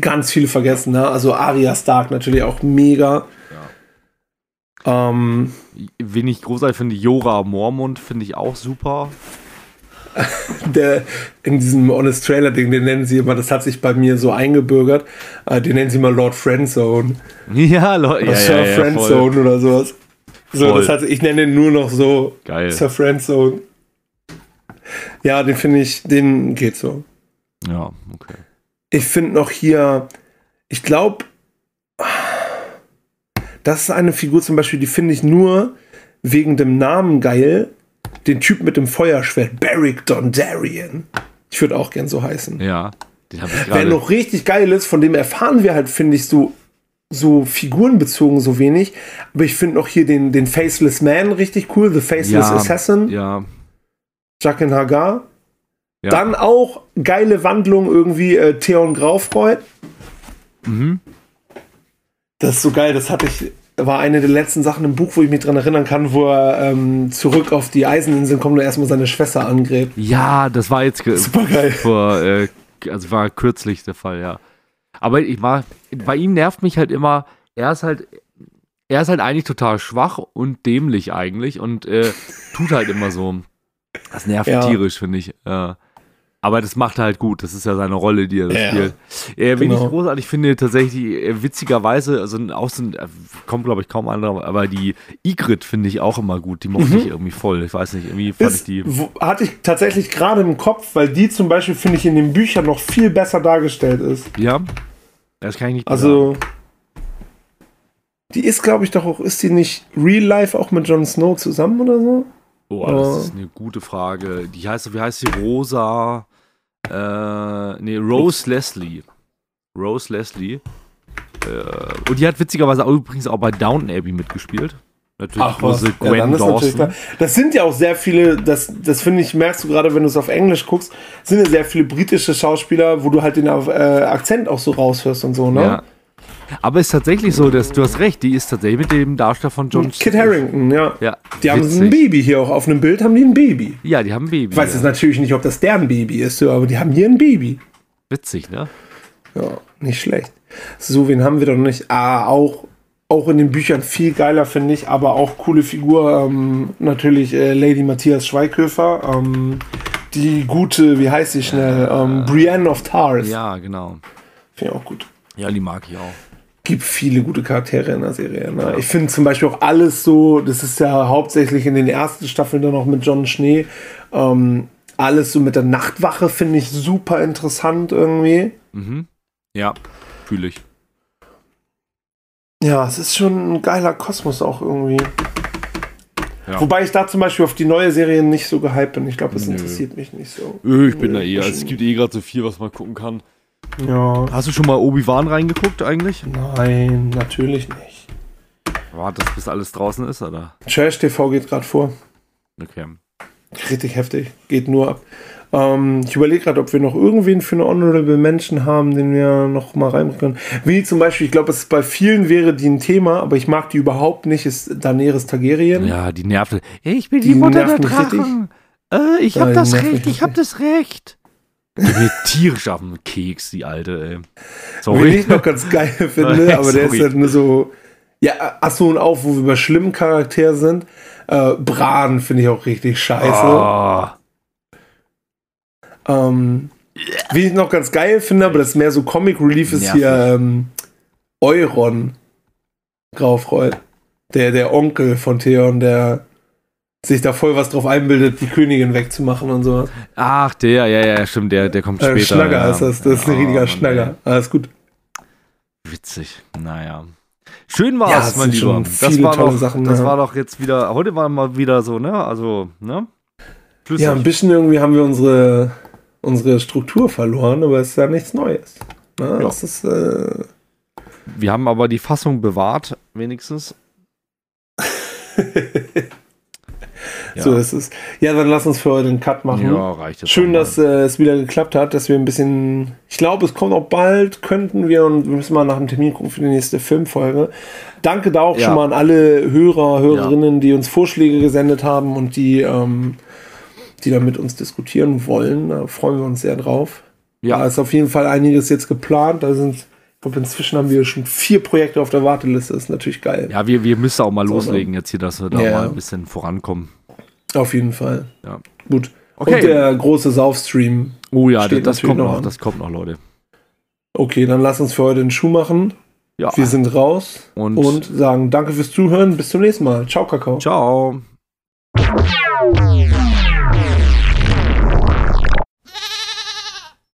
ganz viele vergessen, ne? Also Arya Stark natürlich auch mega. Ähm, Wen ich großartig finde, Jora Mormont finde ich auch super. Der, in diesem Honest Trailer Ding, den nennen sie immer, das hat sich bei mir so eingebürgert, äh, den nennen sie immer Lord Friendzone. Ja, Lord ja, Sir ja, Friendzone oder sowas. So, voll. das hat, ich nenne den nur noch so Geil. Sir Friendzone. Ja, den finde ich, den geht so. Ja, okay. Ich finde noch hier, ich glaube, das ist eine Figur zum Beispiel, die finde ich nur wegen dem Namen geil. Den Typ mit dem Feuerschwert, Beric Dondarrion. Ich würde auch gern so heißen. Ja, den habe ich gerade. Wer noch richtig geil ist, von dem erfahren wir halt, finde ich, so, so figurenbezogen so wenig. Aber ich finde noch hier den, den Faceless Man richtig cool, The Faceless ja, Assassin. Ja. Jaqen Hagar. Ja. Dann auch geile Wandlung irgendwie äh, Theon Graufreud. Mhm. Das ist so geil, das hatte ich, war eine der letzten Sachen im Buch, wo ich mich dran erinnern kann, wo er ähm, zurück auf die Eiseninseln kommt und erstmal seine Schwester angräbt. Ja, das war jetzt super geil. Vor, äh, also war kürzlich der Fall, ja. Aber ich war, bei ihm nervt mich halt immer, er ist halt, er ist halt eigentlich total schwach und dämlich eigentlich und äh, tut halt immer so. Das nervt ja. tierisch, finde ich. Äh, aber das macht er halt gut. Das ist ja seine Rolle, die er ja, spielt. Äh, wen genau. ich großartig finde, tatsächlich äh, witzigerweise, also außen äh, kommt, glaube ich, kaum andere, aber die Igrit finde ich auch immer gut. Die mochte mhm. ich irgendwie voll. Ich weiß nicht, irgendwie fand ist, ich die. Wo, hatte ich tatsächlich gerade im Kopf, weil die zum Beispiel, finde ich, in den Büchern noch viel besser dargestellt ist. Ja. Das kann ich nicht Also. Die ist, glaube ich, doch auch, ist die nicht real life auch mit Jon Snow zusammen oder so? Oh, das ist eine gute Frage. Die heißt, wie heißt sie? Rosa. Äh, nee, Rose Leslie. Rose Leslie. Äh, und die hat witzigerweise auch übrigens auch bei Downton Abbey mitgespielt. Natürlich Ach, was. Gwen ja, Dawson. Das sind ja auch sehr viele, das, das finde ich, merkst du gerade, wenn du es auf Englisch guckst, sind ja sehr viele britische Schauspieler, wo du halt den äh, Akzent auch so raushörst und so, ne? Ja. Aber es ist tatsächlich so, dass du hast recht, die ist tatsächlich mit dem Darsteller von John Kit Harrington, ja. ja die haben witzig. ein Baby hier auch auf einem Bild haben die ein Baby. Ja, die haben ein Baby. Ich weiß ja. jetzt natürlich nicht, ob das deren Baby ist, aber die haben hier ein Baby. Witzig, ne? Ja, nicht schlecht. So, wen haben wir doch nicht? Ah, auch, auch in den Büchern viel geiler, finde ich, aber auch coole Figur. Ähm, natürlich äh, Lady Matthias Schweighöfer. Ähm, die gute, wie heißt sie schnell? Ähm, Brienne of Tars. Ja, genau. Finde ich auch gut. Ja, die mag ich auch. Gibt viele gute Charaktere in der Serie. Ne? Ich finde zum Beispiel auch alles so, das ist ja hauptsächlich in den ersten Staffeln dann noch mit John Schnee. Ähm, alles so mit der Nachtwache finde ich super interessant irgendwie. Mhm. Ja, fühle ich. Ja, es ist schon ein geiler Kosmos auch irgendwie. Ja. Wobei ich da zum Beispiel auf die neue Serie nicht so gehypt bin. Ich glaube, es interessiert mich nicht so. Öh, Ich bin da eh, also es gibt eh gerade so viel, was man gucken kann. Ja. Hast du schon mal Obi-Wan reingeguckt eigentlich? Nein, natürlich nicht. Wartest, bis alles draußen ist, oder? Trash TV geht gerade vor. Okay. Richtig heftig. Geht nur ab. Ähm, ich überlege gerade, ob wir noch irgendwen für eine Honorable Menschen haben, den wir noch mal reinbringen können. Wie zum Beispiel, ich glaube, es bei vielen wäre die ein Thema, aber ich mag die überhaupt nicht, ist Daenerys Targaryen. Ja, die nervt. Ich bin Die die, Mutter der Drachen. Äh, ich Ja, hab die das Recht, ich hab richtig. das Recht. Mir tierisch auf den Keks, die alte, ey. Wen Sorry. ich noch ganz geil finde, aber der ist halt nur so. Ja, achso, und auch, wo wir bei schlimmen Charakteren sind. Äh, Bran finde ich auch richtig scheiße. Ah, Ähm, wie ich noch ganz geil finde, aber das ist mehr so Comic Relief, ist Nervig. hier ähm, Euron Graufreud. Der, der Onkel von Theon, der sich da voll was drauf einbildet, die Königin wegzumachen und sowas. Ach, der, ja, ja, stimmt, der, der kommt Äh, später. Schnagger ja. ist das, das ist ein Ja, richtiger Mann, Schnagger. Alles gut. Witzig, naja. Schön Ja, war's, es mein sind Lieber. Das war doch, Sachen, das ja. war doch jetzt wieder, heute war mal wieder so, ne, also, ne? Flüssig. Ja, ein bisschen irgendwie haben wir unsere, unsere Struktur verloren, aber es ist ja nichts Neues. Ne? Ja. Das ist, äh, Wir haben aber die Fassung bewahrt, wenigstens. Ja. So ist es. Ja, dann lass uns für heute einen Cut machen. Ja, reicht jetzt. Schön, dass äh, es wieder geklappt hat, dass wir ein bisschen. Ich glaube, es kommt auch bald, könnten wir und wir müssen mal nach dem Termin gucken für die nächste Filmfolge. Danke da auch Ja. schon mal an alle Hörer, Hörerinnen, die uns Vorschläge gesendet haben und die, ähm, die da mit uns diskutieren wollen. Da freuen wir uns sehr drauf. Da Ja, ist auf jeden Fall einiges jetzt geplant. Da sind, ich glaube, inzwischen haben wir schon vier Projekte auf der Warteliste. Das ist natürlich geil. ja wir, wir müssen auch mal So, loslegen jetzt hier, dass wir da Ja. mal ein bisschen vorankommen. Auf jeden Fall. Ja. Gut. Okay. Und der große Saufstream. Oh ja, das natürlich kommt noch noch, das kommt noch, Leute. Okay, dann lass uns für heute den Schuh machen. Ja. Wir sind raus Und- und sagen danke fürs Zuhören. Bis zum nächsten Mal. Ciao, Kakao. Ciao.